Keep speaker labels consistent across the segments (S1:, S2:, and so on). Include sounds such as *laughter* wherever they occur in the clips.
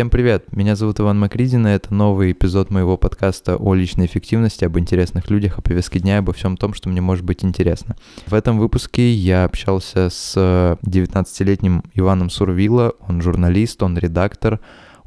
S1: Всем привет, меня зовут Иван Макридин, и это новый эпизод моего подкаста о личной эффективности, об интересных людях, о повестке дня, обо всем том, что мне может быть интересно. В этом выпуске я общался с 19-летним Иваном Сурвила, он журналист, он редактор,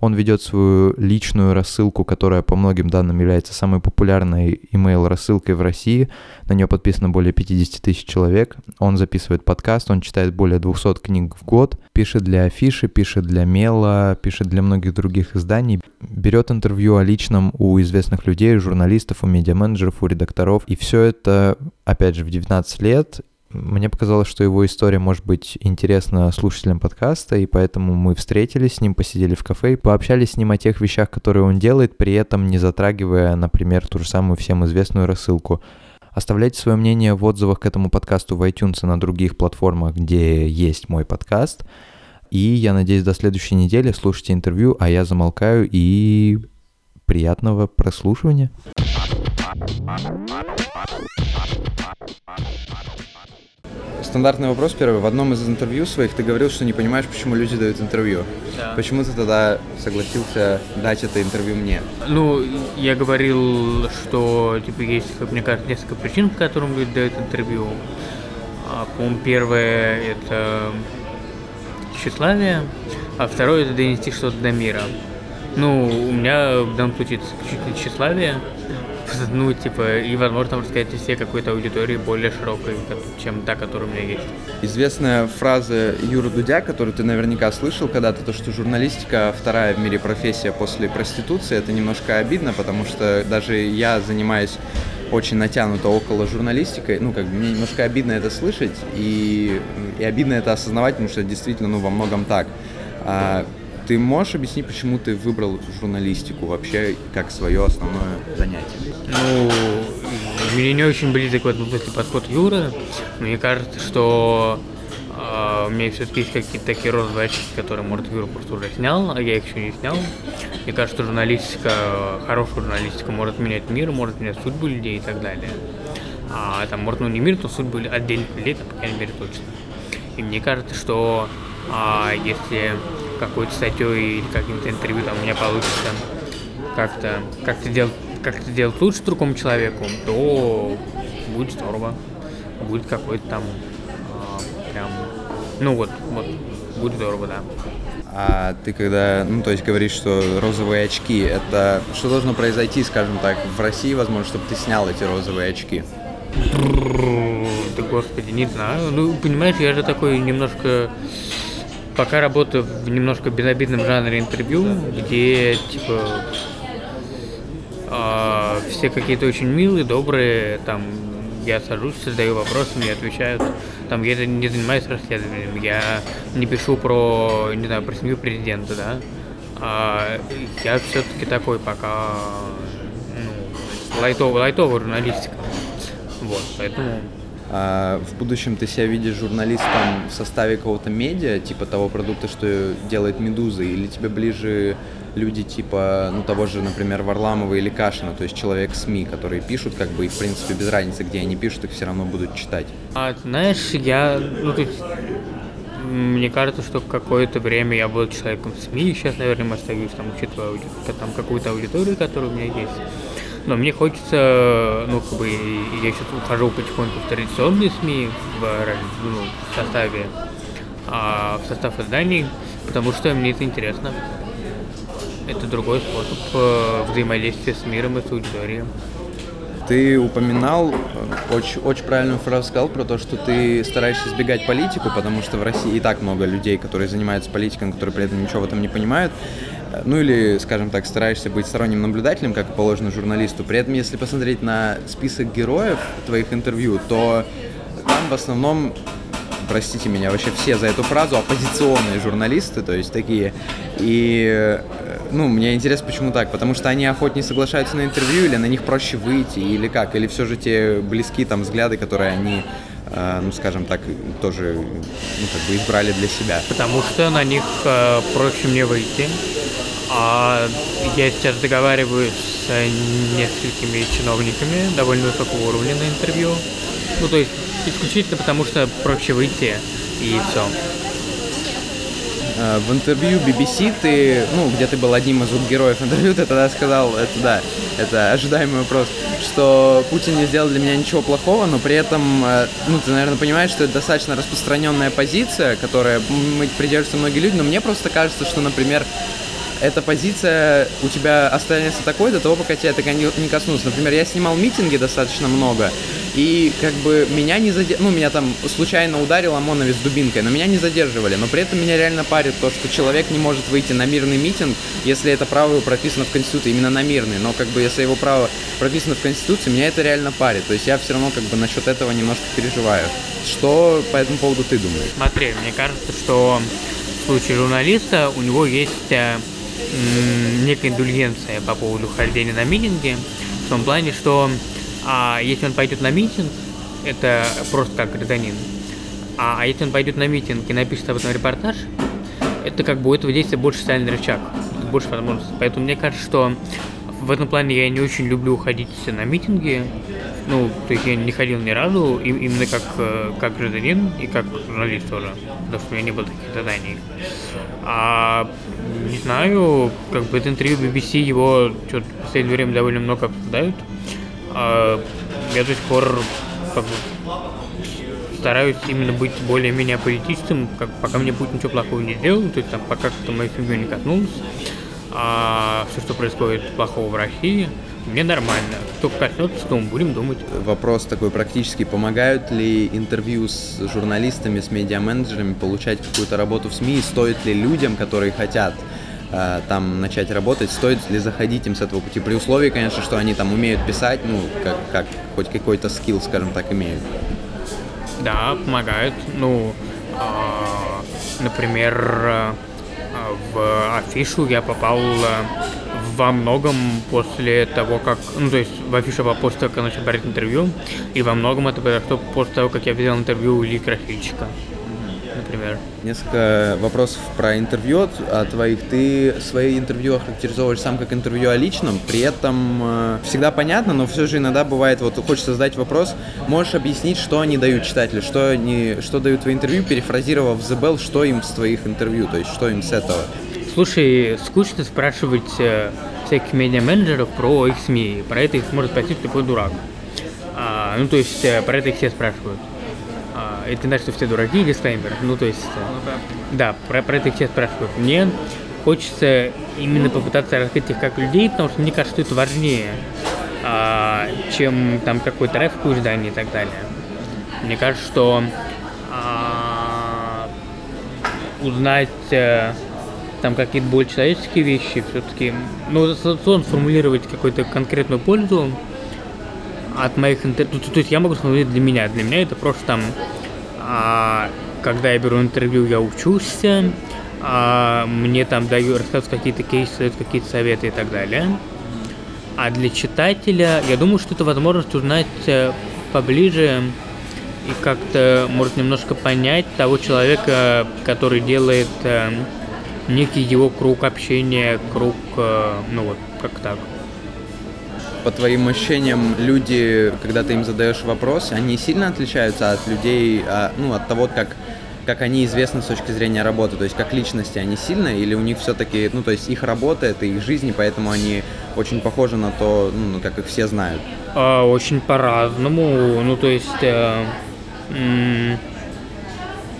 S1: он ведет свою личную рассылку, которая по многим данным является самой популярной email рассылкой в России. На нее подписано более 50 тысяч человек. Он записывает подкаст, он читает более 200 книг в год, пишет для афиши, пишет для мела, пишет для многих других изданий, берет интервью о личном у известных людей, журналистов, у медиаменеджеров, у редакторов. И все это, опять же, в 19 лет мне показалось, что его история может быть интересна слушателям подкаста, и поэтому мы встретились с ним, посидели в кафе и пообщались с ним о тех вещах, которые он делает, при этом не затрагивая, например, ту же самую всем известную рассылку. Оставляйте свое мнение в отзывах к этому подкасту в iTunes и на других платформах, где есть мой подкаст. И я надеюсь, до следующей недели слушайте интервью, а я замолкаю и приятного прослушивания. Стандартный вопрос первый. В одном из интервью своих ты говорил, что не понимаешь, почему люди дают интервью. Да. Почему ты тогда согласился дать это интервью мне?
S2: Ну, я говорил, что типа есть, как мне кажется, несколько причин, по которым люди дают интервью. А, по-моему, первое это тщеславие, а второе это донести что-то до мира. Ну, у меня в данном случае исключительно тщеславие *laughs* ну, типа, и, возможно, там рассказать себе какой-то аудитории более широкой, чем та, которая у меня есть.
S1: Известная фраза Юры Дудя, которую ты наверняка слышал когда-то, то, что журналистика вторая в мире профессия после проституции, это немножко обидно, потому что даже я занимаюсь очень натянуто около журналистикой, ну, как бы мне немножко обидно это слышать, и, и обидно это осознавать, потому что действительно, ну, во многом так. А, ты можешь объяснить, почему ты выбрал журналистику вообще как свое основное занятие?
S2: Ну, мне не очень близок в этом смысле подход Юры. Мне кажется, что э, у меня все-таки есть какие-то такие розовые очки, которые, может, Юра просто уже снял, а я их еще не снял. Мне кажется, что журналистика, хорошая журналистика может менять мир, может менять судьбу людей и так далее. А там, может, ну не мир, то судьбы отдельных людей, там, по крайней мере, точно. И мне кажется, что а, если какой-то статьей или каким-то интервью там у меня получится как-то как-то делать как-то делать лучше другому человеку, то будет здорово. Будет какой-то там а, прям, ну вот, вот, будет здорово, да.
S1: А ты когда, ну, то есть говоришь, что розовые очки, это что должно произойти, скажем так, в России, возможно, чтобы ты снял эти розовые очки?
S2: Да господи, не знаю. Ну, понимаешь, я же такой немножко пока работаю в немножко безобидном жанре интервью, где типа э, все какие-то очень милые, добрые, там я сажусь, задаю вопросы, мне отвечают. Там я не занимаюсь расследованием, я не пишу про, не знаю, про семью президента, да. А я все-таки такой пока ну, лайтовый, лайтовая журналистика. Вот, поэтому
S1: в будущем ты себя видишь журналистом в составе какого-то медиа, типа того продукта, что делает Медуза, или тебе ближе люди типа, ну, того же, например, Варламова или Кашина, то есть человек СМИ, которые пишут, как бы, и, в принципе, без разницы, где они пишут, их все равно будут читать.
S2: А, знаешь, я, ну, то есть, мне кажется, что какое-то время я был человеком СМИ, сейчас, наверное, остаюсь, там, учитывая там, какую-то аудиторию, которая у меня есть. Но мне хочется, ну, как бы, я сейчас ухожу потихоньку в традиционные СМИ в, ну, в составе, а, в состав изданий, потому что мне это интересно. Это другой способ э, взаимодействия с миром и с аудиторией.
S1: Ты упоминал, э, очень, очень правильную фразу сказал про то, что ты стараешься избегать политику, потому что в России и так много людей, которые занимаются политикой, которые при этом ничего в этом не понимают ну или, скажем так, стараешься быть сторонним наблюдателем, как положено журналисту. При этом, если посмотреть на список героев твоих интервью, то там в основном простите меня, вообще все за эту фразу оппозиционные журналисты, то есть такие. И, э, ну, мне интересно, почему так, потому что они охотнее соглашаются на интервью, или на них проще выйти, или как, или все же те близкие там взгляды, которые они ну, скажем так, тоже, ну, как бы избрали для себя.
S2: Потому что на них э, проще мне выйти, а я сейчас договариваюсь с несколькими чиновниками довольно высокого уровня на интервью. Ну, то есть исключительно потому, что проще выйти и все.
S3: Э, в интервью BBC ты, ну, где ты был одним из героев интервью, ты тогда сказал, это да, это ожидаемый вопрос, что Путин не сделал для меня ничего плохого, но при этом, э, ну, ты, наверное, понимаешь, что это достаточно распространенная позиция, которая мы придерживаются многие люди, но мне просто кажется, что, например, эта позиция у тебя останется такой до того, пока тебя это не коснулся. Например, я снимал митинги достаточно много, и как бы меня не задерживали, ну, меня там случайно ударил ОМОНовец дубинкой, но меня не задерживали. Но при этом меня реально парит то, что человек не может выйти на мирный митинг, если это право прописано в Конституции, именно на мирный. Но как бы если его право прописано в Конституции, меня это реально парит. То есть я все равно как бы насчет этого немножко переживаю. Что по этому поводу ты думаешь?
S2: Смотри, мне кажется, что в случае журналиста у него есть э, некая индульгенция по поводу хождения на митинги, в том плане, что а, если он пойдет на митинг, это просто как гражданин, а, а если он пойдет на митинг и напишет об этом репортаж, это как бы у этого действия больше социальный рычаг, больше возможностей. Поэтому мне кажется, что в этом плане я не очень люблю ходить на митинги. Ну, то есть я не ходил ни разу, именно как, э, как гражданин и как журналист тоже, потому что у меня не было таких заданий. А не знаю, как бы это интервью BBC, его что-то в последнее время довольно много обсуждают. А я до сих пор как бы, стараюсь именно быть более-менее политичным, как, пока мне Путин ничего плохого не сделал, то есть там пока кто мою семью не коснулся а все, что происходит плохого в России, мне нормально. Кто коснется, то мы будем думать.
S3: Вопрос такой практически. Помогают ли интервью с журналистами, с медиа-менеджерами получать какую-то работу в СМИ? Стоит ли людям, которые хотят э, там начать работать, стоит ли заходить им с этого пути? При условии, конечно, что они там умеют писать, ну, как, как хоть какой-то скилл, скажем так, имеют.
S2: Да, помогают. Ну, э, например, в афишу я попал э, во многом после того, как... Ну, то есть в афишу попал после того, как я начал брать интервью, и во многом это произошло после того, как я взял интервью у Ильи Красильщика например.
S3: Несколько вопросов про интервью от твоих. Ты свои интервью охарактеризовываешь сам как интервью о личном, при этом э, всегда понятно, но все же иногда бывает, вот хочется задать вопрос, можешь объяснить, что они дают читателю, что, они, что дают твои интервью, перефразировав The Bell, что им с твоих интервью, то есть что им с этого?
S2: Слушай, скучно спрашивать э, всяких медиа-менеджеров про их СМИ. Про это их может спросить любой дурак. А, ну, то есть, э, про это их все спрашивают. Это значит, что все дураки, дисклеймер. Ну, то есть, ну, да, про, про это все спрашивают. Мне хочется именно попытаться раскрыть их как людей, потому что мне кажется, что это важнее, а, чем там какой-то у издания и так далее. Мне кажется, что а, узнать а, там какие-то более человеческие вещи, все-таки, ну, сформулировать какую-то конкретную пользу, от моих интервью, то, то есть я могу смотреть для меня, для меня это просто там, а, когда я беру интервью, я учусь, а, мне там дают, рассказывают какие-то кейсы, дают какие-то советы и так далее. А для читателя, я думаю, что это возможность узнать э, поближе и как-то, может, немножко понять того человека, который делает э, некий его круг общения, круг, э, ну вот, как так
S3: по твоим ощущениям, люди, когда ты им задаешь вопрос, они сильно отличаются от людей, а, ну, от того, как как они известны с точки зрения работы, то есть как личности они сильные, или у них все-таки, ну, то есть их работа, это их жизнь, поэтому они очень похожи на то, ну, как их все знают?
S2: А, очень по-разному, ну, то есть э,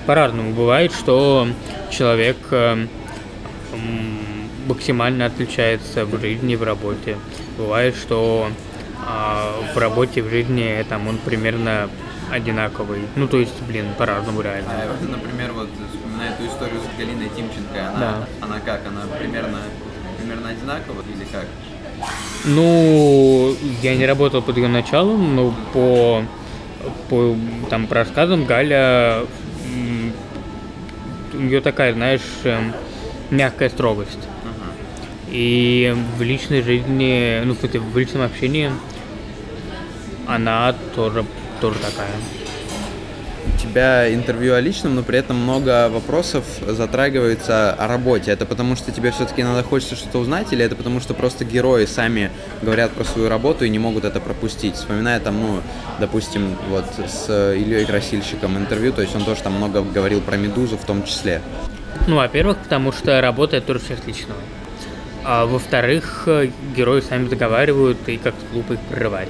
S2: по-разному. Бывает, что человек э, максимально отличается в жизни, в работе. Бывает, что а, в работе, в жизни там он примерно одинаковый. Ну, то есть, блин, по-разному реально. А,
S3: например, вот вспоминая эту историю с Галиной Тимченко, она, да. она как? Она примерно, примерно одинакова или как?
S2: Ну, я не работал под ее началом, но по, по там, по рассказам Галя у нее такая, знаешь, эм, мягкая строгость. И в личной жизни, ну, кстати, в личном общении она тоже, тоже такая.
S3: У тебя интервью о личном, но при этом много вопросов затрагивается о работе. Это потому что тебе все-таки надо хочется что-то узнать, или это потому что просто герои сами говорят про свою работу и не могут это пропустить? Вспоминая там, ну, допустим, вот с Ильей Красильщиком интервью, то есть он тоже там много говорил про Медузу в том числе.
S2: Ну, во-первых, потому что работает тоже часть личного. А во-вторых, герои сами договаривают, и как-то глупо их прерывать.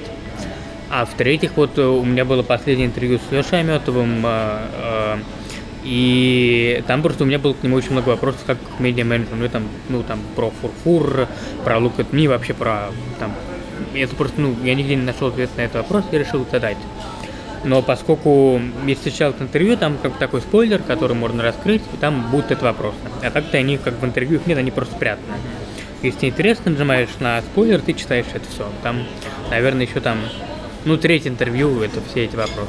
S2: А в-третьих, вот у меня было последнее интервью с Лешей Аметовым, а, и там просто у меня было к нему очень много вопросов, как к медиа-менеджеру, ну, там, ну, там, про фурфур, про Look at Me, вообще про, там, это просто, ну, я нигде не нашел ответ на этот вопрос, я решил задать. Но поскольку я встречал это интервью, там как такой спойлер, который можно раскрыть, и там будет этот вопрос. А так-то они как в интервью их нет, они просто спрятаны. Если интересно, нажимаешь на спойлер, ты читаешь это все. Там, наверное, еще там, ну, третье интервью, это все эти вопросы.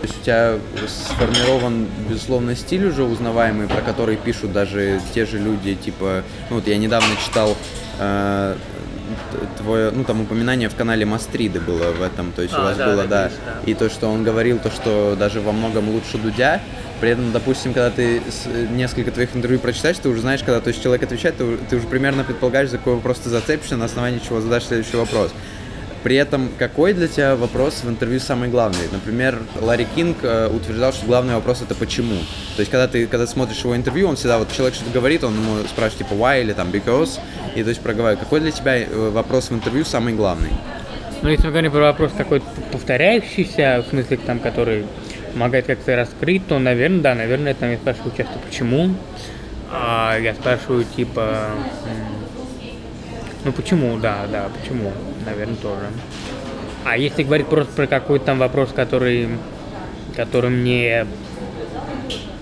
S3: То есть у тебя сформирован, безусловно, стиль уже узнаваемый, про который пишут даже те же люди, типа, ну вот я недавно читал э, твое, ну там упоминание в канале Мастриды было в этом, то есть а, у вас да, было, да, да, и то, что он говорил, то, что даже во многом лучше Дудя, при этом, допустим, когда ты несколько твоих интервью прочитаешь, ты уже знаешь, когда то есть человек отвечает, ты, ты уже примерно предполагаешь, за какой вопрос ты зацепишься, на основании чего задашь следующий вопрос. При этом, какой для тебя вопрос в интервью самый главный? Например, Ларри Кинг э, утверждал, что главный вопрос это почему. То есть, когда ты, когда смотришь его интервью, он всегда, вот человек что-то говорит, он ему спрашивает типа why или там because, и то есть проговаривает. Какой для тебя э, вопрос в интервью самый главный?
S2: Ну, если мы говорим про вопрос какой-то повторяющийся, в смысле, там, который помогает как-то раскрыть, то, наверное, да, наверное, там я спрашиваю часто почему. А я спрашиваю, типа, ну почему, да, да, почему, наверное, тоже. А если говорить просто про какой-то там вопрос, который, который мне,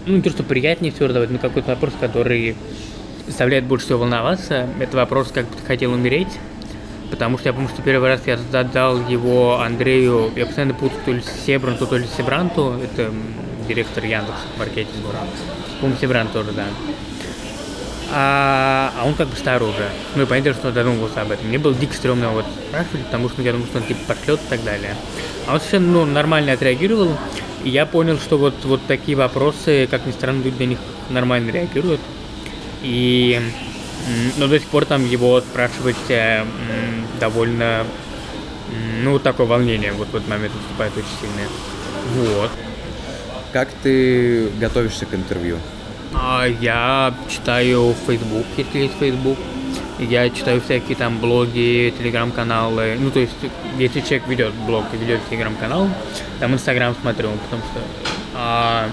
S2: ну не то, что приятнее всего задавать, но какой-то вопрос, который заставляет больше всего волноваться, это вопрос, как бы ты хотел умереть. Потому что я помню, что первый раз я задал его Андрею, я постоянно путаю то ли Себранту, то ли Себранту, это директор Яндекс маркетинга. Помню, Себрант тоже, да а, а он как бы старый уже. Ну и понятно, что он задумывался об этом. Мне было дико стрёмно вот спрашивать, потому что я думал, что он типа пошлет и так далее. А он совершенно ну, нормально отреагировал, и я понял, что вот, вот такие вопросы, как ни странно, люди на них нормально реагируют. И но до сих пор там его спрашивать э, довольно, ну, такое волнение вот в этот момент выступает очень сильное. Вот.
S3: Как ты готовишься к интервью?
S2: А, я читаю Facebook, если есть Facebook. Я читаю всякие там блоги, телеграм-каналы. Ну, то есть, если человек ведет блог и ведет телеграм-канал, там Инстаграм смотрю, потому что а,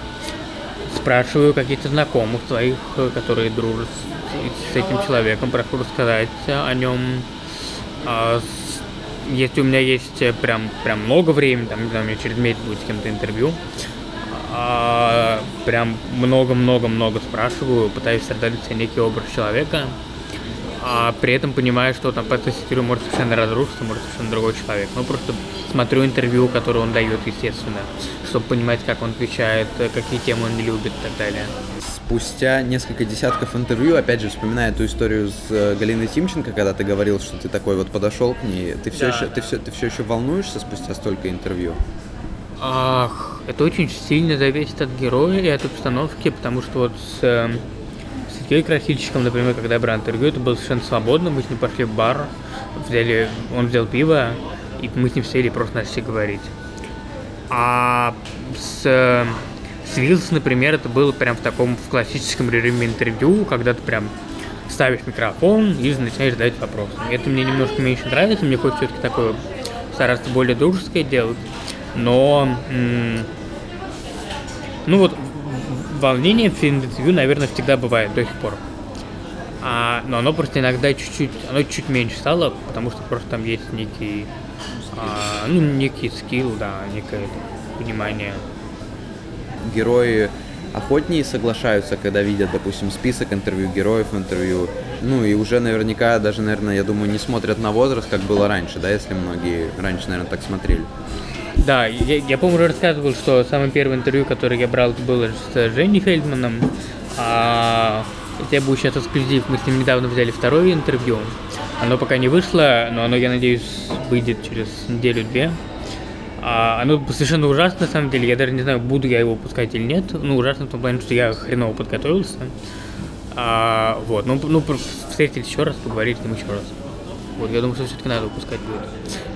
S2: спрашиваю каких-то знакомых своих, которые дружат с, с этим человеком, прошу рассказать о нем. А, если у меня есть прям, прям много времени, там, не знаю, у меня через месяц будет с кем-то интервью, а, прям много-много-много спрашиваю, пытаюсь создать себе некий образ человека, а при этом понимаю, что там по интервью может совершенно разрушиться, может совершенно другой человек. Ну, просто смотрю интервью, которое он дает, естественно, чтобы понимать, как он отвечает, какие темы он любит и так далее.
S3: Спустя несколько десятков интервью, опять же, вспоминая эту историю с э, Галиной Тимченко, когда ты говорил, что ты такой вот подошел к ней, ты все, да. еще, ты все, ты все еще волнуешься спустя столько интервью?
S2: Ах, это очень сильно зависит от героя и от обстановки, потому что вот с, э, с Ильей Красильщиком, например, когда я брал интервью, это было совершенно свободно, мы с ним пошли в бар, взяли, он взял пиво, и мы с ним сели и просто начали говорить. А с, с Вилс, например, это было прям в таком в классическом режиме интервью, когда ты прям ставишь микрофон и начинаешь задать вопросы. Это мне немножко меньше нравится, мне хочется все-таки такое стараться более дружеское делать. Но ну вот, волнение в интервью, наверное, всегда бывает до сих пор. А, но оно просто иногда чуть-чуть, оно чуть меньше стало, потому что просто там есть некий, а, ну, некий скилл, да, некое понимание.
S3: Герои охотнее соглашаются, когда видят, допустим, список интервью, героев интервью. Ну и уже наверняка, даже, наверное, я думаю, не смотрят на возраст, как было раньше, да, если многие раньше, наверное, так смотрели.
S2: Да, я, я по-моему, рассказывал, что самое первое интервью, которое я брал, было с Женей Фельдманом. А это будет сейчас эксклюзив. Мы с ним недавно взяли второе интервью. Оно пока не вышло, но оно, я надеюсь, выйдет через неделю-две. А, оно совершенно ужасно, на самом деле. Я даже не знаю, буду я его выпускать или нет. Ну, ужасно в том плане, что я хреново подготовился. А, вот, ну, ну встретились еще раз, поговорить с ним еще раз. Вот, я думаю, что все-таки надо выпускать будет.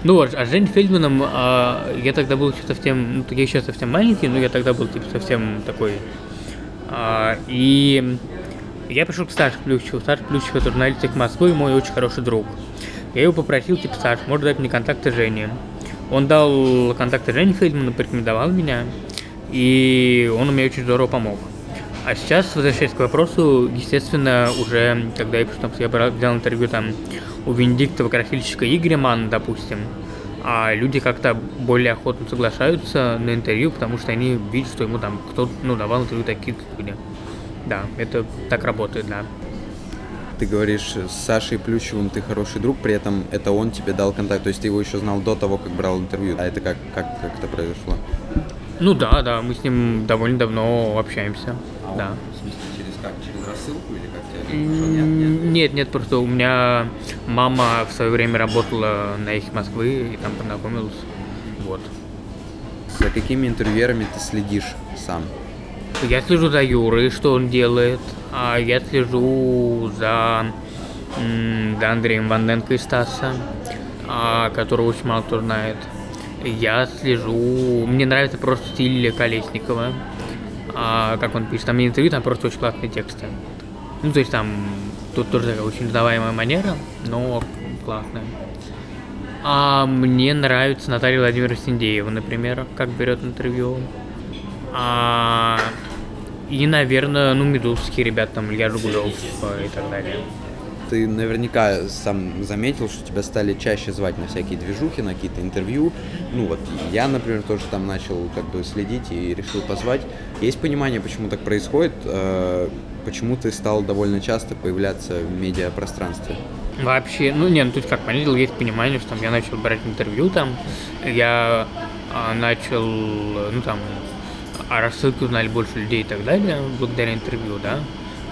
S2: Ну, а, а Жень Фельдманом, а, я тогда был еще совсем, ну, я еще совсем маленький, но я тогда был, типа, совсем такой А, и я пришел к Саше Плющеву. Саша Плющев это журналист Москвы, мой очень хороший друг. Я его попросил, типа, Саш, может дать мне контакты Жени. Он дал контакты Жени Фейдмана, порекомендовал меня, и он мне очень здорово помог. А сейчас, возвращаясь к вопросу, естественно, уже, когда я, там, я брал, взял интервью там у Венедиктова красильщика Игоря Мана, допустим, а люди как-то более охотно соглашаются на интервью, потому что они видят, что ему там кто-то ну, давал интервью такие люди. Да, это так работает, да.
S3: Ты говоришь, с Сашей Плющевым ты хороший друг, при этом это он тебе дал контакт, то есть ты его еще знал до того, как брал интервью. А это как, как, как это произошло?
S2: Ну да, да, мы с ним довольно давно общаемся. А да.
S3: В смысле, через как? Через рассылку или как тебя нет,
S2: нет? нет, нет, просто у меня мама в свое время работала на их Москвы и там познакомилась. Вот.
S3: За какими интервьюерами ты следишь сам?
S2: Я слежу за Юрой, что он делает. А я слежу за, за Андреем Ванденко и Стаса, а, которого очень мало кто знает. Я слежу... Мне нравится просто стиль Колесникова. А, как он пишет. Там не интервью, там просто очень классные тексты. Ну, то есть там... Тут тоже такая очень сдаваемая манера, но классная. А мне нравится Наталья Владимировна Синдеева, например, как берет интервью. А, и, наверное, ну, медузские ребята, там, Илья Жигулев и так далее.
S3: Ты наверняка сам заметил, что тебя стали чаще звать на всякие движухи, на какие-то интервью. Ну вот, я, например, тоже там начал как бы следить и решил позвать. Есть понимание, почему так происходит? Э, почему ты стал довольно часто появляться в медиапространстве?
S2: Вообще, ну не, ну тут как понятно, есть понимание, что там я начал брать интервью там, я а, начал, ну там, о рассылке узнали больше людей и так далее, благодаря интервью, да,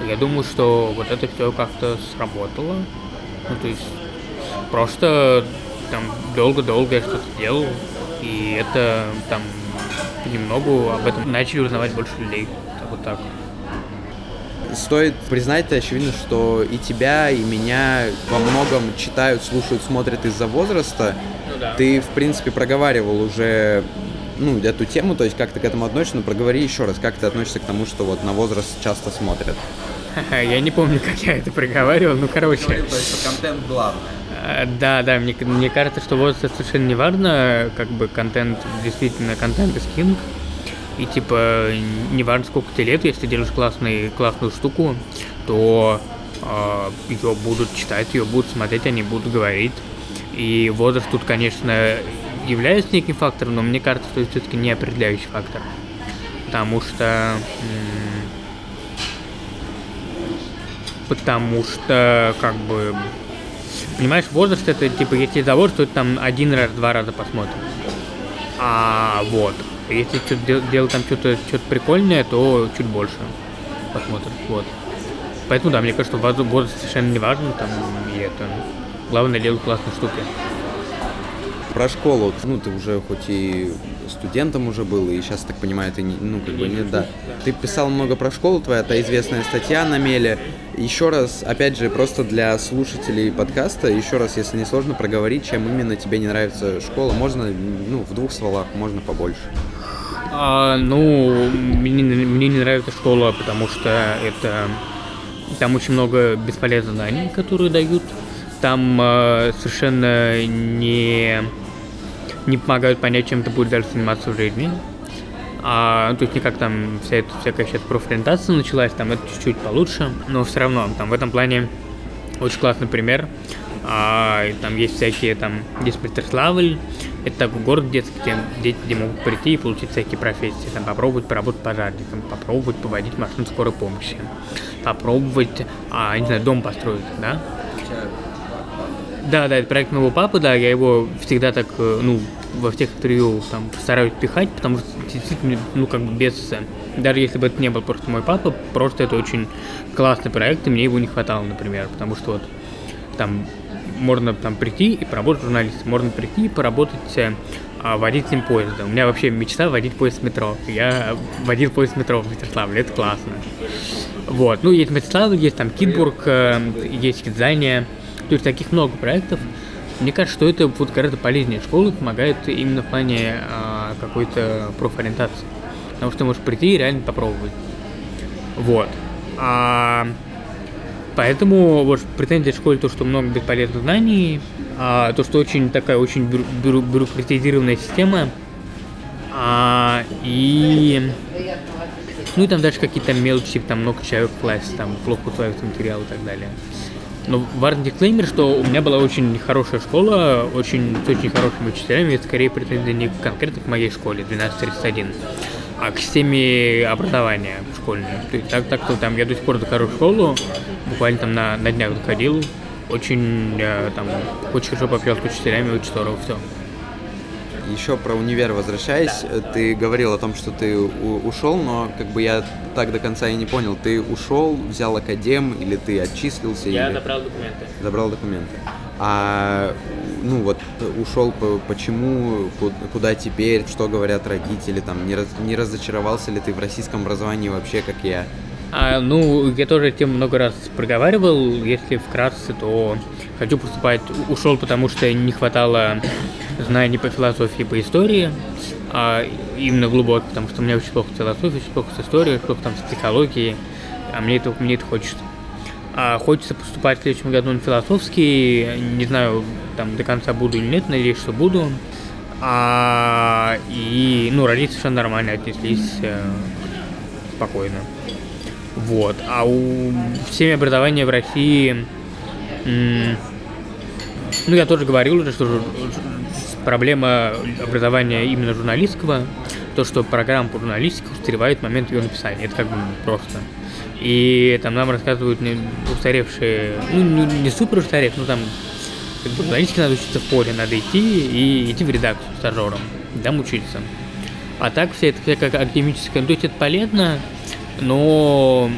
S2: я думаю, что вот это все как-то сработало. Ну, то есть просто там долго-долго я что-то делал, и это там понемногу об этом начали узнавать больше людей. Вот так.
S3: Стоит признать, очевидно, что и тебя, и меня во многом читают, слушают, смотрят из-за возраста. Ну, да. Ты, в принципе, проговаривал уже ну, эту тему, то есть как ты к этому относишься, но проговори еще раз, как ты относишься к тому, что вот на возраст часто смотрят.
S2: Я не помню, *laughs* как я это проговаривал, ну, короче.
S3: Говорил, то есть, контент главное.
S2: А, да, да, мне, мне кажется, что возраст совершенно не важно, как бы контент, действительно, контент из кинг. И типа, не важно, сколько ты лет, если ты делаешь классный, классную штуку, то э, а, ее будут читать, ее будут смотреть, они будут говорить. И возраст тут, конечно, является неким фактором, но мне кажется, что это все-таки не определяющий фактор. Потому что... Потому что, как бы... Понимаешь, возраст это, типа, если завод, то это там один раз, два раза посмотрим. А вот. Если что-то делать там что-то что прикольное, то чуть больше посмотрим. Вот. Поэтому, да, мне кажется, возраст совершенно не важен, там, и это... Главное делать классные штуки
S3: про школу. Ну, ты уже хоть и студентом уже был, и сейчас, так понимаю, ты, не, ну, как бы, нет, да. Ты писал много про школу, твоя та известная статья на Меле. Еще раз, опять же, просто для слушателей подкаста, еще раз, если не сложно, проговорить, чем именно тебе не нравится школа. Можно, ну, в двух словах, можно побольше.
S2: А, ну, мне, мне не нравится школа, потому что это там очень много бесполезных знаний, которые дают. Там э, совершенно не не помогают понять, чем ты будешь дальше заниматься в жизни. А, ну, то есть не там вся эта всякая сейчас профориентация началась, там это чуть-чуть получше, но все равно там в этом плане очень классный пример. А, и там есть всякие там, есть Петерславль, это такой город детский, где дети где могут прийти и получить всякие профессии, там попробовать поработать пожарником, попробовать поводить машину скорой помощи, попробовать, а, не знаю, дом построить, да? Да, да, это проект моего папы, да, я его всегда так, э, ну, во всех интервью там стараюсь пихать, потому что действительно, ну, как бы без... Даже если бы это не был просто мой папа, просто это очень классный проект, и мне его не хватало, например, потому что вот там можно там прийти и поработать журналистом, можно прийти и поработать э, а, водителем поезда. У меня вообще мечта водить поезд метро. Я водил поезд метро в Петерславле, это классно. Вот, ну, есть Мстислав, есть там Китбург, э, есть Кидзания, то есть таких много проектов. Мне кажется, что это вот гораздо полезнее школы, помогает именно в плане а, какой-то профориентации. Потому что ты можешь прийти и реально попробовать. Вот. А, поэтому вот претензия школе то, что много бесполезных знаний, а, то, что очень такая очень бюро- бюро- бюрократизированная система, а, и ну и там даже какие-то мелочи, там много человек в классе, там плохо усваивается материал и так далее. Но важный дисклеймер, что у меня была очень хорошая школа, очень, с очень хорошими учителями, скорее претензия не конкретно к моей школе, 1231, а к системе образования школьной. То есть так, так, то там я до сих пор дохожу в школу, буквально там на, на днях доходил, очень, э, там, очень хорошо пообщался с учителями, здорово все.
S3: Еще про универ возвращаясь, э, ты говорил о том, что ты у- ушел, но как бы я так до конца и не понял, ты ушел, взял академ или ты отчислился? или...
S2: забрал документы.
S3: Забрал документы. А ну вот ушел по- почему, ку- куда теперь, что говорят родители, там не, раз- не разочаровался ли ты в российском образовании вообще, как я?
S2: А, ну, я тоже тему много раз проговаривал. Если вкратце, то хочу поступать. Ушел, потому что не хватало знаний по философии по истории. А именно глубоко, потому что у меня очень плохо с философией, очень плохо с историей, плохо там с психологией. А мне это, мне это хочется. А хочется поступать в следующем году на философский. Не знаю, там до конца буду или нет, надеюсь, что буду. А, и, ну, родители совершенно нормально отнеслись э, спокойно. Вот. А у системе образования в России, м, ну, я тоже говорил что проблема образования именно журналистского, то, что программа по журналистике устаревает в момент ее написания. Это как бы просто. И там нам рассказывают устаревшие, ну, не, супер устарев, ну, там, как журналистике надо учиться в поле, надо идти и идти в редакцию стажером, там учиться. А так вся эта всякая академическая, ну, то есть это полезно, но,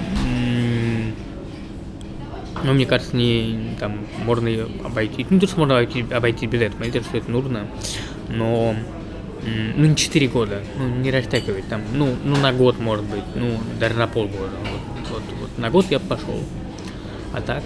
S2: ну, мне кажется, не там можно ее обойти. Ну, то, что можно обойти, обойти без этого, понятно, что это нужно, но ну, не 4 года, ну, не растягивать там, ну, ну, на год, может быть, ну, даже на полгода. Вот, вот, вот на год я пошел. А так,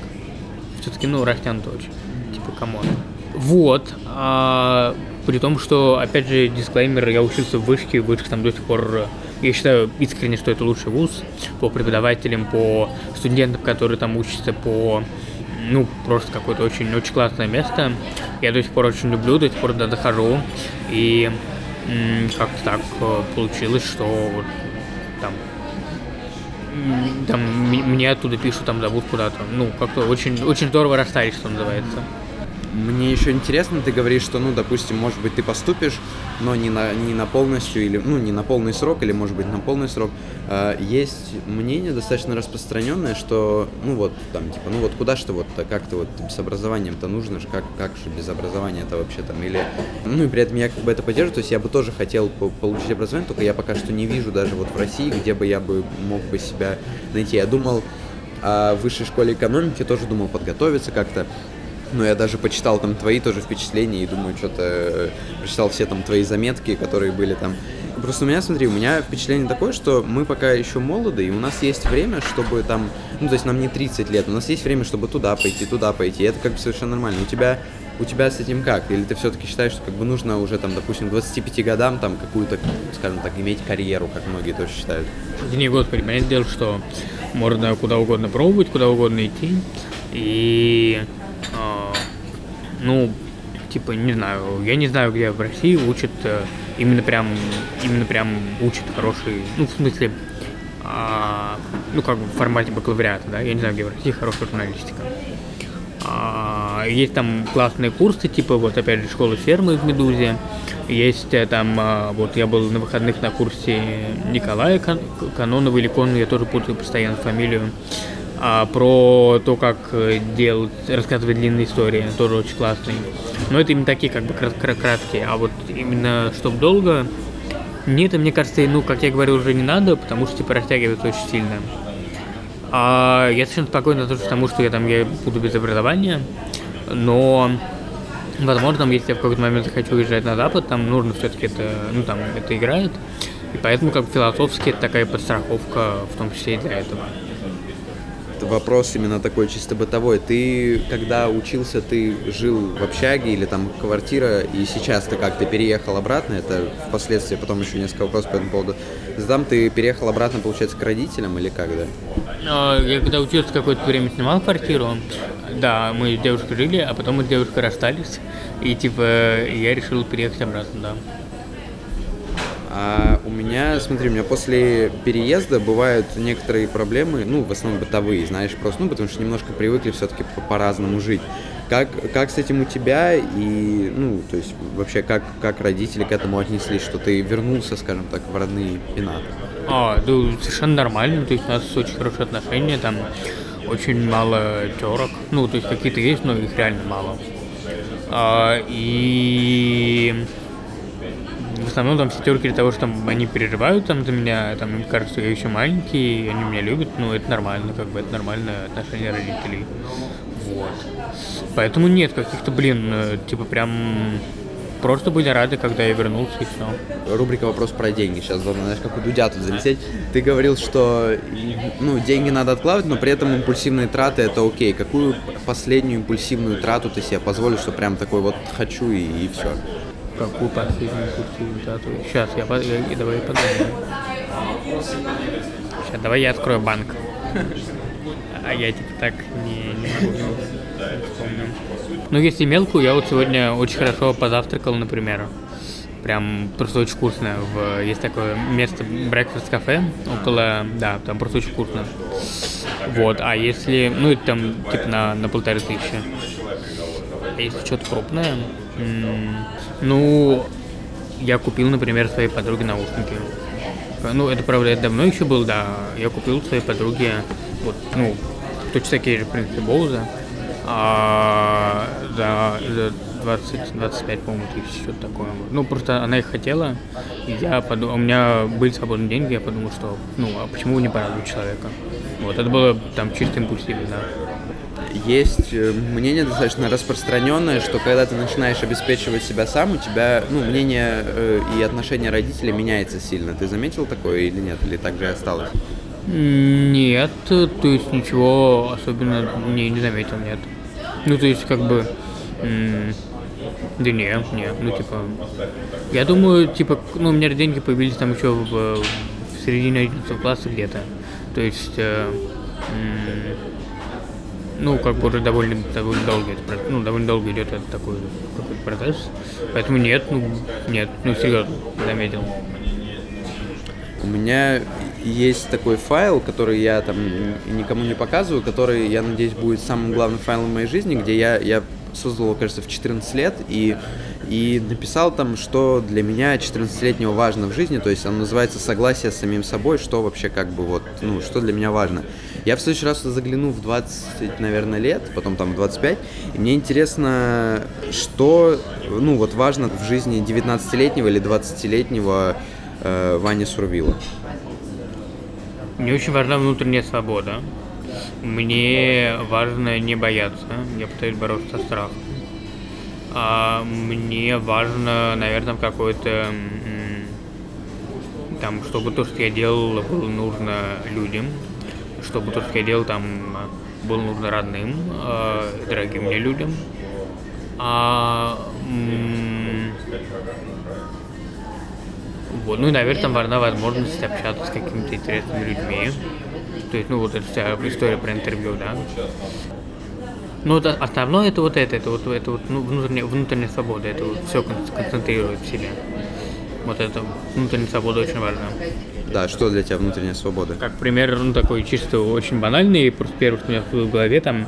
S2: все-таки, ну, растянуто очень. Типа, come on. Вот. А, при том, что, опять же, дисклеймер, я учился в вышке, вышка там до сих пор, я считаю искренне, что это лучший вуз по преподавателям, по студентам, которые там учатся, по ну, просто какое-то очень-очень классное место. Я до сих пор очень люблю, до сих пор туда дохожу. И как-то так э, получилось, что там там мне оттуда пишут, там зовут куда-то. Ну, как-то очень, очень здорово расстались, что называется.
S3: Мне еще интересно, ты говоришь, что, ну, допустим, может быть, ты поступишь, но не на, не на полностью, или, ну, не на полный срок, или, может быть, на полный срок. А, есть мнение достаточно распространенное, что, ну, вот, там, типа, ну, вот куда что вот как-то вот с образованием-то нужно же, как, как же без образования-то вообще там, или, ну, и при этом я как бы это поддерживаю, то есть я бы тоже хотел по- получить образование, только я пока что не вижу даже вот в России, где бы я бы мог бы себя найти. Я думал о высшей школе экономики, тоже думал подготовиться как-то, ну, я даже почитал там твои тоже впечатления и думаю, что-то э, прочитал все там твои заметки, которые были там. Просто у меня, смотри, у меня впечатление такое, что мы пока еще молоды, и у нас есть время, чтобы там, ну, то есть нам не 30 лет, у нас есть время, чтобы туда пойти, туда пойти, и это как бы совершенно нормально. У тебя, у тебя с этим как? Или ты все-таки считаешь, что как бы нужно уже там, допустим, к 25 годам там какую-то, скажем так, иметь карьеру, как многие тоже считают?
S2: Да не, господи, понятное дело, что можно куда угодно пробовать, куда угодно идти. И, ну, типа, не знаю, я не знаю, где в России учат э, именно прям, именно прям учат хороший, ну, в смысле, а, ну, как бы в формате бакалавриата, да, я не знаю, где в России хорошая журналистика. А, есть там классные курсы, типа вот опять же школа фермы в Медузе. Есть э, там, а, вот я был на выходных на курсе Николая Кан- Канонова или Конова, я тоже путаю постоянно фамилию. А, про то, как э, делать, рассказывать длинные истории, тоже очень классный. Но это именно такие как бы крат- крат- краткие, а вот именно чтобы долго, нет, мне кажется, ну, как я говорил, уже не надо, потому что типа растягивается очень сильно. А я совершенно спокойно отношусь к тому, что я там я буду без образования, но возможно, там, если я в какой-то момент захочу уезжать на Запад, там нужно все-таки это, ну там это играет. И поэтому как философски это такая подстраховка, в том числе и для этого.
S3: Вопрос именно такой чисто бытовой. Ты, когда учился, ты жил в общаге или там квартира, и сейчас ты как, ты переехал обратно, это впоследствии потом еще несколько вопросов по этому поводу. Задам, ты переехал обратно, получается, к родителям или как, да?
S2: А, Я когда учился какое-то время снимал квартиру, да, мы с девушкой жили, а потом мы с девушкой расстались, и типа я решил переехать обратно, да.
S3: А у меня, смотри, у меня после переезда бывают некоторые проблемы, ну, в основном бытовые, знаешь, просто, ну, потому что немножко привыкли все-таки по-разному жить. Как, как с этим у тебя и, ну, то есть вообще как, как родители к этому отнеслись, что ты вернулся, скажем так, в родные пенаты?
S2: А, да, совершенно нормально, то есть у нас очень хорошие отношения, там очень мало терок, ну, то есть какие-то есть, но их реально мало. А, и в основном там все терки для того, что там, они переживают там за меня, там им кажется, что я еще маленький, они меня любят, ну, это нормально, как бы, это нормальное отношение родителей. Вот. Поэтому нет каких-то, блин, э, типа прям просто были рады, когда я вернулся и все.
S3: Рубрика «Вопрос про деньги». Сейчас, знаешь, как у Дудя тут залететь. Ты говорил, что ну, деньги надо откладывать, но при этом импульсивные траты – это окей. Какую последнюю импульсивную трату ты себе позволишь, что прям такой вот хочу и, и все?
S2: Какую последнюю курсивную дату? Сейчас, я, я, давай подумаю. Сейчас, давай я открою банк. А я типа так не, не могу. Ну, если мелкую, я вот сегодня очень хорошо позавтракал, например. Прям просто очень вкусно. В, есть такое место Breakfast кафе около, да, там просто очень вкусно. Вот, а если, ну, это там типа на, на полторы тысячи. А Если что-то крупное, ну, я купил, например, своей подруге наушники. Ну, это, правда, это давно еще было, да. Я купил своей подруге, вот, ну, точно такие же, в принципе, Боуза. А, за, за 20-25, по-моему, тысяч, что-то такое. Ну, просто она их хотела, и я подумал, у меня были свободные деньги, я подумал, что, ну, а почему не порадовать человека? Вот, это было там чисто импульсивно, да.
S3: Есть э, мнение достаточно распространенное, что когда ты начинаешь обеспечивать себя сам, у тебя, ну, мнение э, и отношение родителей меняется сильно. Ты заметил такое или нет? Или так же и осталось?
S2: Нет, то есть ничего особенно не, не заметил, нет. Ну, то есть, как бы, да нет, нет, ну, типа, я думаю, типа, ну, у меня деньги появились там еще в, в середине 11 класса где-то. То есть, э, ну, как бы уже довольно, довольно долго, это, ну, довольно долго идет этот такой какой-то процесс. Поэтому нет, ну, нет, ну, серьезно, заметил.
S3: У меня есть такой файл, который я там никому не показываю, который, я надеюсь, будет самым главным файлом в моей жизни, где я, я создал кажется, в 14 лет и, и написал там, что для меня 14-летнего важно в жизни, то есть он называется «Согласие с самим собой», что вообще как бы вот, ну, что для меня важно. Я в следующий раз загляну в 20, наверное, лет, потом там в 25, и мне интересно, что, ну, вот важно в жизни 19-летнего или 20-летнего э, Вани Сурвила.
S2: Мне очень важна внутренняя свобода. Мне важно не бояться. Я пытаюсь бороться со страхом. А мне важно, наверное, какой-то м, там, чтобы то, что я делал, было нужно людям, чтобы то, что я делал, там было нужно родным, э, дорогим мне людям. А, вот, ну и, наверное, там важна возможность общаться с какими-то интересными людьми. То есть, ну, вот эта вся история про интервью, да. Ну, это, основное это вот это, это вот, это вот ну, внутренняя, внутренняя свобода, это вот все концентрирует в себе. Вот это внутренняя свобода очень важна.
S3: Да, что для тебя внутренняя свобода?
S2: Как пример, ну, такой чисто очень банальный, просто первый, что у меня в голове, там,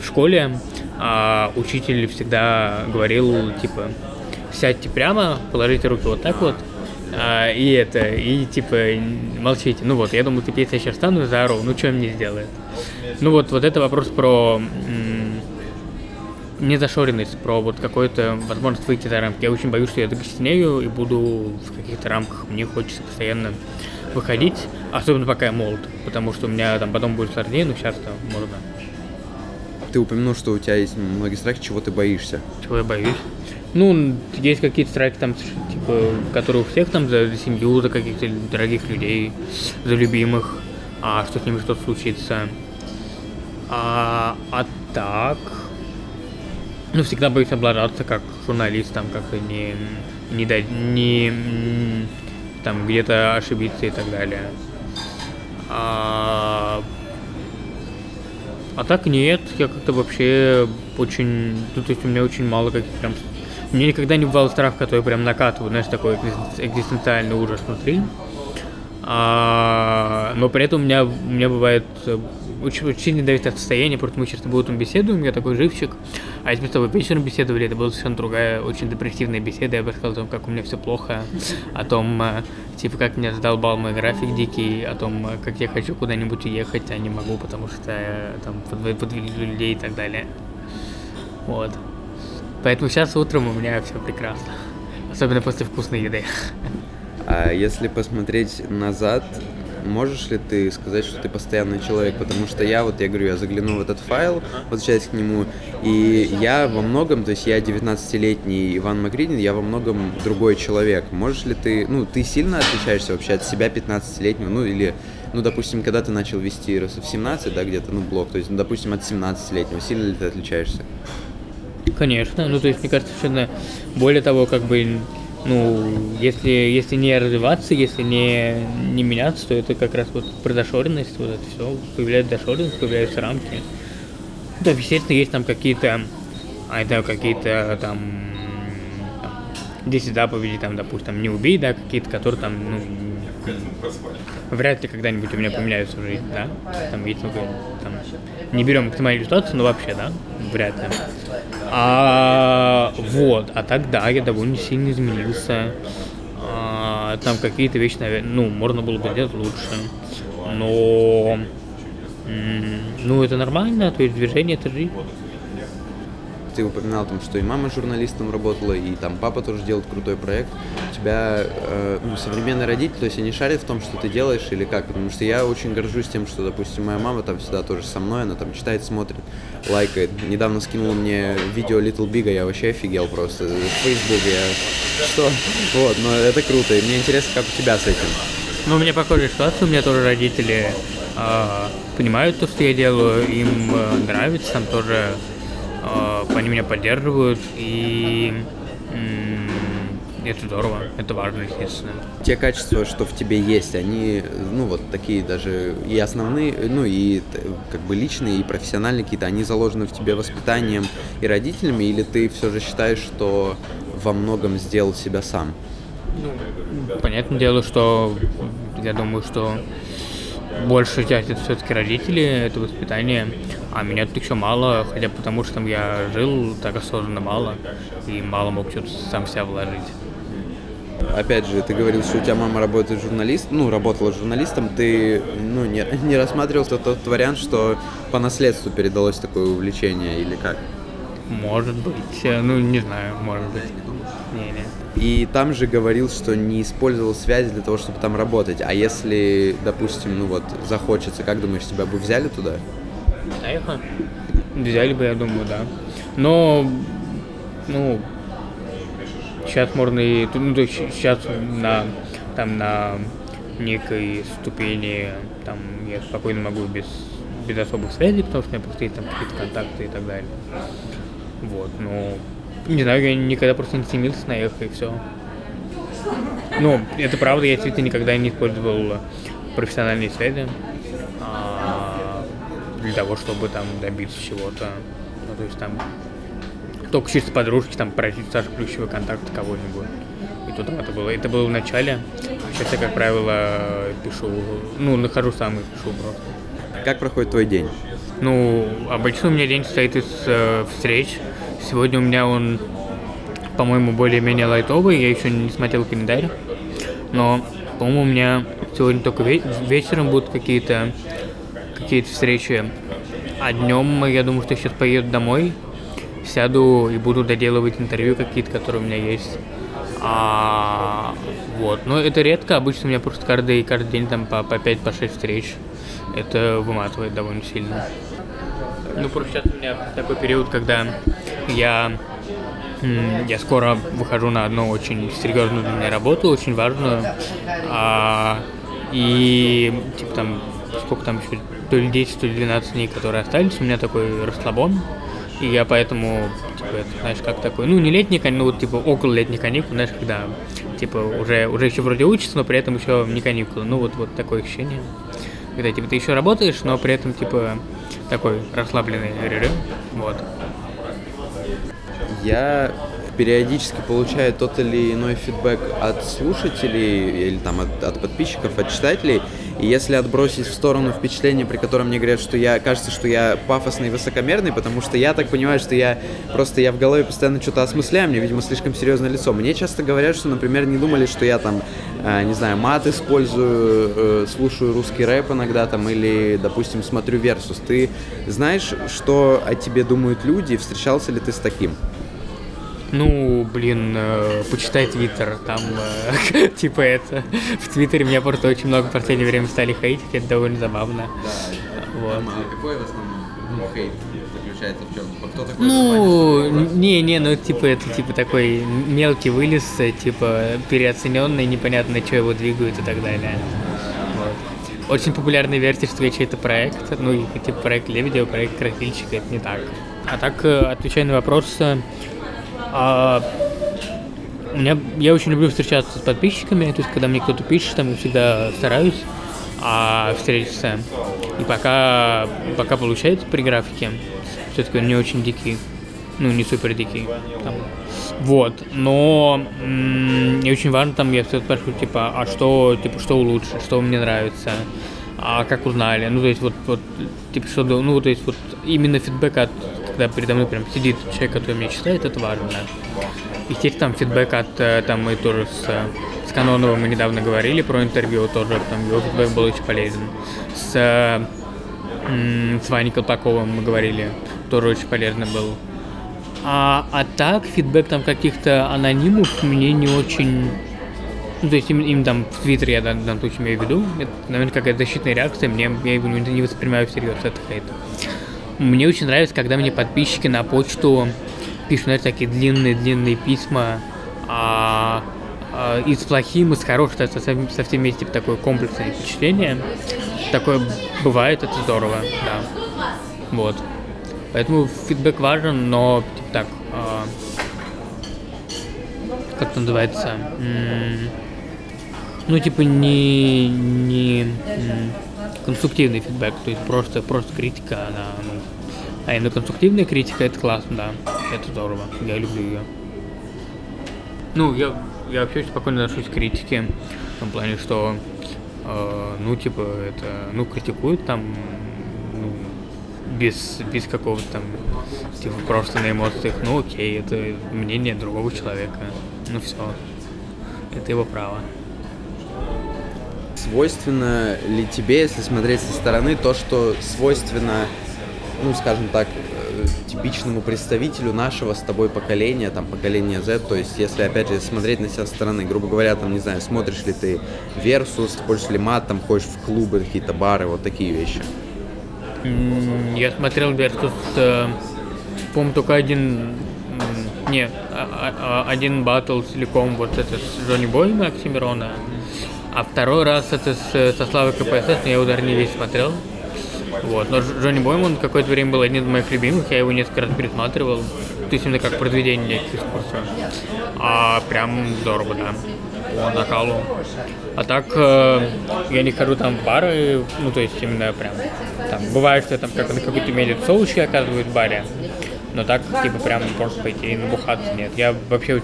S2: в школе а, учитель всегда говорил, типа, сядьте прямо, положите руки вот так вот, а, и это, и, типа, молчите. Ну вот, я думаю, если я сейчас встану и заору, ну, что мне сделает? Ну вот, вот это вопрос про м, незашоренность, про вот какую-то возможность выйти за рамки. Я очень боюсь, что я закостенею и буду в каких-то рамках. Мне хочется постоянно выходить, особенно пока я молод, потому что у меня там потом будет сложнее, но сейчас-то можно.
S3: Ты упомянул, что у тебя есть многие страхи, чего ты боишься.
S2: Чего я боюсь? Ну, есть какие-то страхи там, типа, которые у всех там за, за семью, за каких-то дорогих людей, за любимых, а что с ними что-то случится. А, а так, ну, всегда боюсь облажаться как журналист, там, как не, не дать, не, там, где-то ошибиться и так далее. А, а так нет, я как-то вообще очень, ну, то есть у меня очень мало каких прям, у меня никогда не бывало страх, который прям накатывает, знаешь, такой экзистенциальный ужас внутри. А, но при этом у меня, у меня бывает очень, очень сильно давит от состояния, просто мы сейчас утром беседуем, я такой живчик, а если мы с тобой вечером беседовали, это была совершенно другая, очень депрессивная беседа, я бы сказал о том, как у меня все плохо, о том, э, типа, как меня задолбал мой график дикий, о том, э, как я хочу куда-нибудь уехать, а не могу, потому что э, там подвели людей и так далее. Вот. Поэтому сейчас утром у меня все прекрасно. Особенно после вкусной еды.
S3: А если посмотреть назад, можешь ли ты сказать, что ты постоянный человек? Потому что я, вот я говорю, я заглянул в этот файл, возвращаясь к нему, и я во многом, то есть я 19-летний Иван Макридин, я во многом другой человек. Можешь ли ты, ну, ты сильно отличаешься вообще от себя 15-летнего, ну, или, ну, допустим, когда ты начал вести в 17, да, где-то, ну, блог, то есть, ну, допустим, от 17-летнего, сильно ли ты отличаешься?
S2: Конечно, ну, то есть, мне кажется, совершенно более того, как бы ну, если, если не развиваться, если не, не меняться, то это как раз вот про дошоренность, вот это все, появляется дошоренность, появляются рамки. Да, естественно, есть там какие-то, а это какие-то там, там 10 заповедей, там, допустим, не убей, да, какие-то, которые там, ну, вряд ли когда-нибудь у меня поменяются в жизни, да, там есть, ну, там, не берем оптимальную ситуацию, но вообще, да, вряд ли. А, вот, а тогда я довольно сильно изменился. А, там какие-то вещи, наверное, ну, можно было бы сделать лучше. Но, ну, это нормально, то есть движение это жизнь
S3: ты упоминал, там, что и мама журналистом работала, и там папа тоже делает крутой проект. У тебя э, ну, современный родитель, то есть они шарят в том, что ты делаешь или как? Потому что я очень горжусь тем, что, допустим, моя мама там всегда тоже со мной, она там читает, смотрит, лайкает. Недавно скинула мне видео Little Big, я вообще офигел просто. В Facebook я... Что? Вот, но это круто, и мне интересно, как у тебя с этим.
S2: Ну, у меня похожая ситуация, у меня тоже родители э, понимают то, что я делаю, им э, нравится, там тоже а, они меня поддерживают, и это здорово, это важно, естественно.
S3: Те качества, что в тебе есть, они, ну, вот такие даже и основные, ну, и как бы личные, и профессиональные какие-то, они заложены в тебе воспитанием и родителями, или ты все же считаешь, что во многом сделал себя сам?
S2: Ну, понятное дело, что я думаю, что большая часть это все-таки родители, это воспитание. А меня тут еще мало, хотя потому что там я жил так осознанно мало, и мало мог что-то сам себя вложить.
S3: Опять же, ты говорил, что у тебя мама работает журналист, ну, работала журналистом, ты ну, не, не рассматривал тот, тот вариант, что по наследству передалось такое увлечение или как?
S2: Может быть, ну, не знаю, может быть.
S3: Не, не. И там же говорил, что не использовал связи для того, чтобы там работать. А если, допустим, ну вот, захочется, как думаешь, тебя бы взяли туда?
S2: Конечно. Взяли бы, я думаю, да. Но, ну, сейчас можно и, ну, то есть сейчас на, там, на некой ступени, там, я спокойно могу без, без особых связей, потому что у меня просто есть там какие-то контакты и так далее. Вот, ну, не знаю, я никогда просто не стремился на эхо и все. Ну, это правда, я действительно никогда не использовал профессиональные связи для того, чтобы там добиться чего-то. Ну, то есть там только чисто подружки, там пройти Саша Плющевый контакт кого-нибудь. И тут это было. Это было в начале. Сейчас я, как правило, пишу, ну, нахожу сам и пишу просто.
S3: Как проходит твой день?
S2: Ну, обычно у меня день состоит из э, встреч. Сегодня у меня он, по-моему, более-менее лайтовый. Я еще не смотрел календарь. Но, по-моему, у меня сегодня только ве- вечером будут какие-то какие-то встречи. А днем, я думаю, что сейчас поеду домой, сяду и буду доделывать интервью какие-то, которые у меня есть. А, вот. Но это редко, обычно у меня просто каждый, каждый день там по, по 5-6 по встреч. Это выматывает довольно сильно. Ну, просто сейчас у меня такой период, когда я, я скоро выхожу на одну очень серьезную для меня работу, очень важную. А, и, типа, там, сколько там еще то ли 10, то ли 12 дней, которые остались, у меня такой расслабон. И я поэтому, типа, это, знаешь, как такой, ну, не летний каникул, ну, вот, типа, около летних каникул, знаешь, когда, типа, уже, уже еще вроде учится, но при этом еще не каникулы. Ну, вот, вот такое ощущение. Когда, типа, ты еще работаешь, но при этом, типа, такой расслабленный. Вот.
S3: Я периодически получаю тот или иной фидбэк от слушателей или там от, от подписчиков, от читателей. И если отбросить в сторону впечатление, при котором мне говорят, что я кажется, что я пафосный и высокомерный, потому что я так понимаю, что я просто я в голове постоянно что-то осмысляю, мне, видимо, слишком серьезное лицо. Мне часто говорят, что, например, не думали, что я там, э, не знаю, мат использую, э, слушаю русский рэп иногда там или, допустим, смотрю Версус. Ты знаешь, что о тебе думают люди? Встречался ли ты с таким?
S2: Ну, блин, э, почитай Твиттер, там, э, *laughs* типа это, в Твиттере меня просто очень много в последнее время стали хейтить, это довольно забавно.
S3: Да,
S2: Вот.
S3: а какой в основном ну, хейт заключается в чем? Кто такой?
S2: Ну, не, не, ну типа это типа такой мелкий вылез, э, типа переоцененный, непонятно, что его двигают и так далее. Вот. Очень популярная версия, что я чей-то проект, ну, типа проект Лебедева, проект Красильщика, это не так. А так, э, отвечая на вопрос, э, а, у меня, я очень люблю встречаться с подписчиками, то есть когда мне кто-то пишет, там я всегда стараюсь а, встретиться. И пока, пока получается при графике, все-таки он не очень дикий, ну не супер дикий. Там. Вот, но мне очень важно, там я все спрашиваю, типа, а что, типа, что лучше, что мне нравится, а как узнали, ну то есть вот, вот типа, что, ну то есть вот именно фидбэк от когда передо мной прям сидит человек, который меня читает, это важно. Естественно, там фидбэк от, э, там мы тоже с, э, с Каноновым мы недавно говорили про интервью, тоже там его фидбэк был очень полезен. С, э, с Ваней Колпаковым мы говорили, тоже очень полезно был. А, а так, фидбэк там каких-то анонимов мне не очень... Ну, то есть им, им там в Твиттере я данном случае имею в виду. Это, наверное, какая-то защитная реакция, мне, я его не воспринимаю всерьез, это хейт. Мне очень нравится, когда мне подписчики на почту пишут, знаете, такие длинные-длинные письма а, а, и с плохим, и с хорошим, со, со, всеми вместе типа, такое комплексное впечатление. Такое бывает, это здорово, да. Вот. Поэтому фидбэк важен, но типа так, а, как это называется? Ну, типа, не, не конструктивный фидбэк, то есть просто, просто критика, она, ну, а именно конструктивная критика, это классно, да, это здорово, я люблю ее. Ну, я, я вообще спокойно отношусь к критике, в том плане, что, э, ну, типа, это, ну, критикуют там, ну, без, без какого-то там, типа, просто на эмоциях, ну, окей, это мнение другого человека, ну, все, это его право.
S3: Свойственно ли тебе, если смотреть со стороны, то, что свойственно, ну, скажем так, э, типичному представителю нашего с тобой поколения, там, поколения Z, то есть, если, опять же, смотреть на себя со стороны, грубо говоря, там, не знаю, смотришь ли ты Versus, пользуешь ли мат, там, ходишь в клубы, какие-то бары, вот такие вещи.
S2: Я смотрел Versus, э, по-моему, только один, не, а, а, один батл целиком, вот это с Джонни Боем и Оксимирона, а второй раз это с, со Славой КПСС, но я удар не весь смотрел. Вот. Но Джонни Бойман какое-то время был одним из моих любимых, я его несколько раз пересматривал. То есть именно как произведение искусства. А прям здорово, да. По накалу. А так э, я не хожу там в бары, ну то есть именно прям там бывает, что там как на какой-то мере соучки оказывают в баре. Но так, типа, прям просто пойти и набухаться нет. Я вообще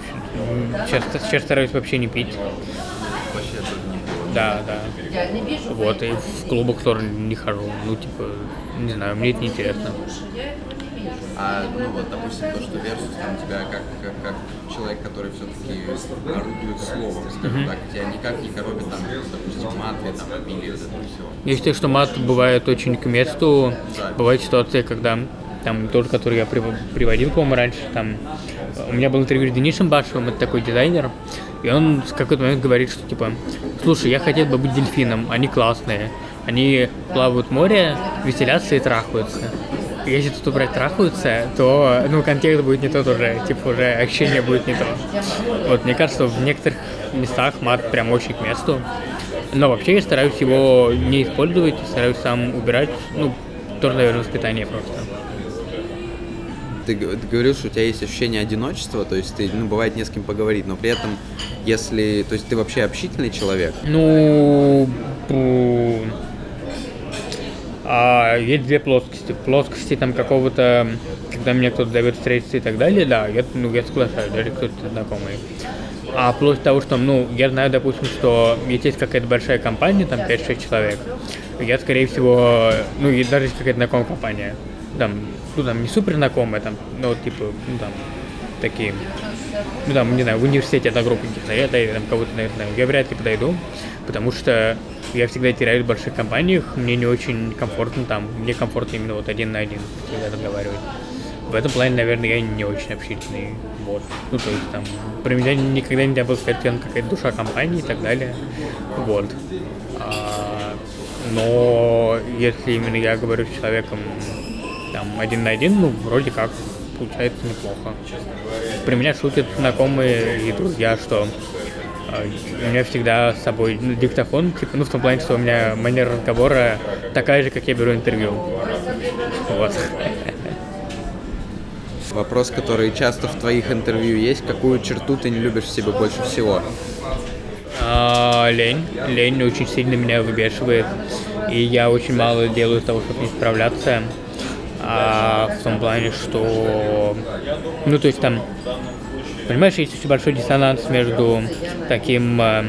S2: сейчас, сейчас стараюсь вообще не пить. Да, да. Вот, и в клубах тоже не хожу. Ну, типа, не знаю, мне это не интересно.
S3: А, ну вот, допустим, то, что Версус там тебя как, как, как человек, который все-таки орудует словом, скажем mm-hmm. так, тебя никак не коробит там, допустим, мат или там вот это все.
S2: Я считаю, что мат бывает очень к месту. Да. Бывает ситуация, когда там тот, который я приводил, по-моему, раньше, там у меня был интервью с Денисом Башевым, это такой дизайнер, и он в какой-то момент говорит, что типа, слушай, я хотел бы быть дельфином, они классные, они плавают в море, веселятся и трахаются. Если тут убрать трахаются, то, ну, контекст будет не тот уже, типа, уже ощущение будет не то. Вот, мне кажется, в некоторых местах мат прям очень к месту. Но вообще я стараюсь его не использовать, стараюсь сам убирать, ну, тоже, наверное, воспитание просто.
S3: Ты, говорил, что у тебя есть ощущение одиночества, то есть ты, ну, бывает не с кем поговорить, но при этом, если, то есть ты вообще общительный человек,
S2: Ну, а, есть две плоскости. Плоскости там какого-то, когда меня кто-то зовет встретиться и так далее, да, я, ну, я соглашаюсь, даже кто-то знакомый. А плоть того, что, ну, я знаю, допустим, что если есть какая-то большая компания, там 5-6 человек, я, скорее всего, ну, и даже какая-то знакомая компания, там, ну, там, не супер знакомая, там, ну, вот, типа, ну, там, такие, ну, там, не знаю, в университете одна группа каких-то, я там кого-то, наверное, я вряд ли подойду, потому что я всегда теряюсь в больших компаниях, мне не очень комфортно там, мне комфортно именно вот один на один всегда разговаривать. В этом плане, наверное, я не очень общительный, вот. Ну, то есть там, про меня никогда нельзя было сказать, что какая-то душа компании и так далее, вот. А, но если именно я говорю с человеком там один на один, ну, вроде как, получается неплохо. При меня шутят знакомые и друзья, что э, у меня всегда с собой ну, диктофон, типа, ну, в том плане, что у меня манера разговора такая же, как я беру интервью. Вот.
S3: вопрос, который часто в твоих интервью есть, какую черту ты не любишь в себе больше всего?
S2: А, лень. Лень очень сильно меня выбешивает. И я очень мало делаю того, чтобы не справляться. А, в том плане, что... Ну, то есть там... Понимаешь, есть очень большой диссонанс между таким э,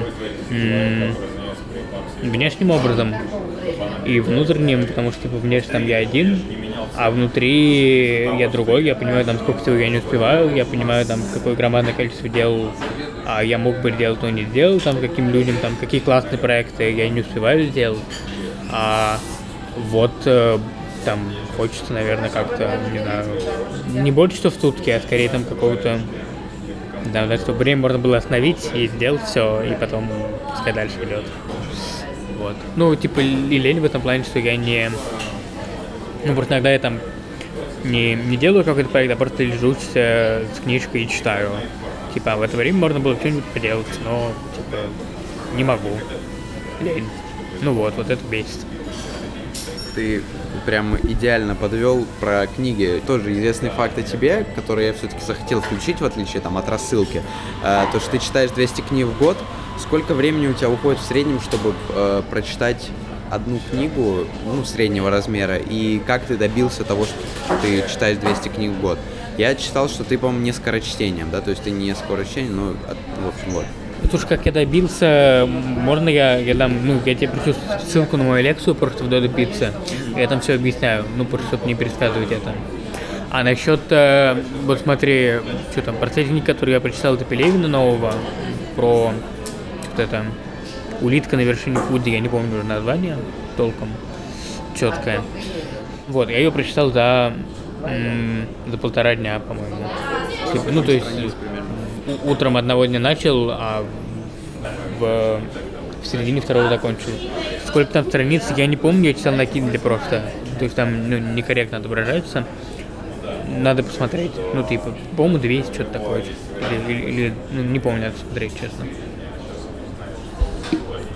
S2: внешним образом и внутренним, потому что типа внешне там я один, а внутри я другой, я понимаю там сколько всего я не успеваю, я понимаю там какое громадное количество дел а я мог бы сделать, но не сделал, там каким людям, там какие классные проекты я не успеваю сделать. А вот э, там хочется, наверное, как-то, не знаю, не больше, что в сутки, а скорее там какого-то да, да, чтобы время можно было остановить и сделать все, и потом пускай дальше идет. Вот. Ну, типа, и лень в этом плане, что я не... Ну, просто иногда я там не, не делаю какой-то проект, а просто лежу с, с книжкой и читаю. Типа, в это время можно было что-нибудь поделать, но, типа, не могу. Лень. Ну вот, вот это бесит.
S3: Ты прям идеально подвел про книги. Тоже известный факт о тебе, который я все-таки захотел включить, в отличие там, от рассылки. А, то, что ты читаешь 200 книг в год. Сколько времени у тебя уходит в среднем, чтобы э, прочитать одну книгу ну, среднего размера? И как ты добился того, что ты читаешь 200 книг в год? Я читал, что ты, по-моему, не скорочтением, да? То есть ты не скорочтение, от- в общем, вот.
S2: Слушай, как я добился, можно я, я дам, ну, я тебе пришлю ссылку на мою лекцию в Додо Пицце. Я там все объясняю, ну, просто чтобы не пересказывать это. А насчет, э, вот смотри, что там, последний, который я прочитал, это Пелевина нового, про вот это, улитка на вершине Фуди, я не помню уже название толком, четкое. Вот, я ее прочитал за, м, за полтора дня, по-моему. Типа, ну, то есть, утром одного дня начал, а в, в середине второго закончил. Сколько там страниц, я не помню, я читал на Kindle просто. То есть там ну, некорректно отображается. Надо посмотреть. Ну, типа, по-моему, 200, что-то такое. Или, или- или, ну, не помню, надо смотреть, честно.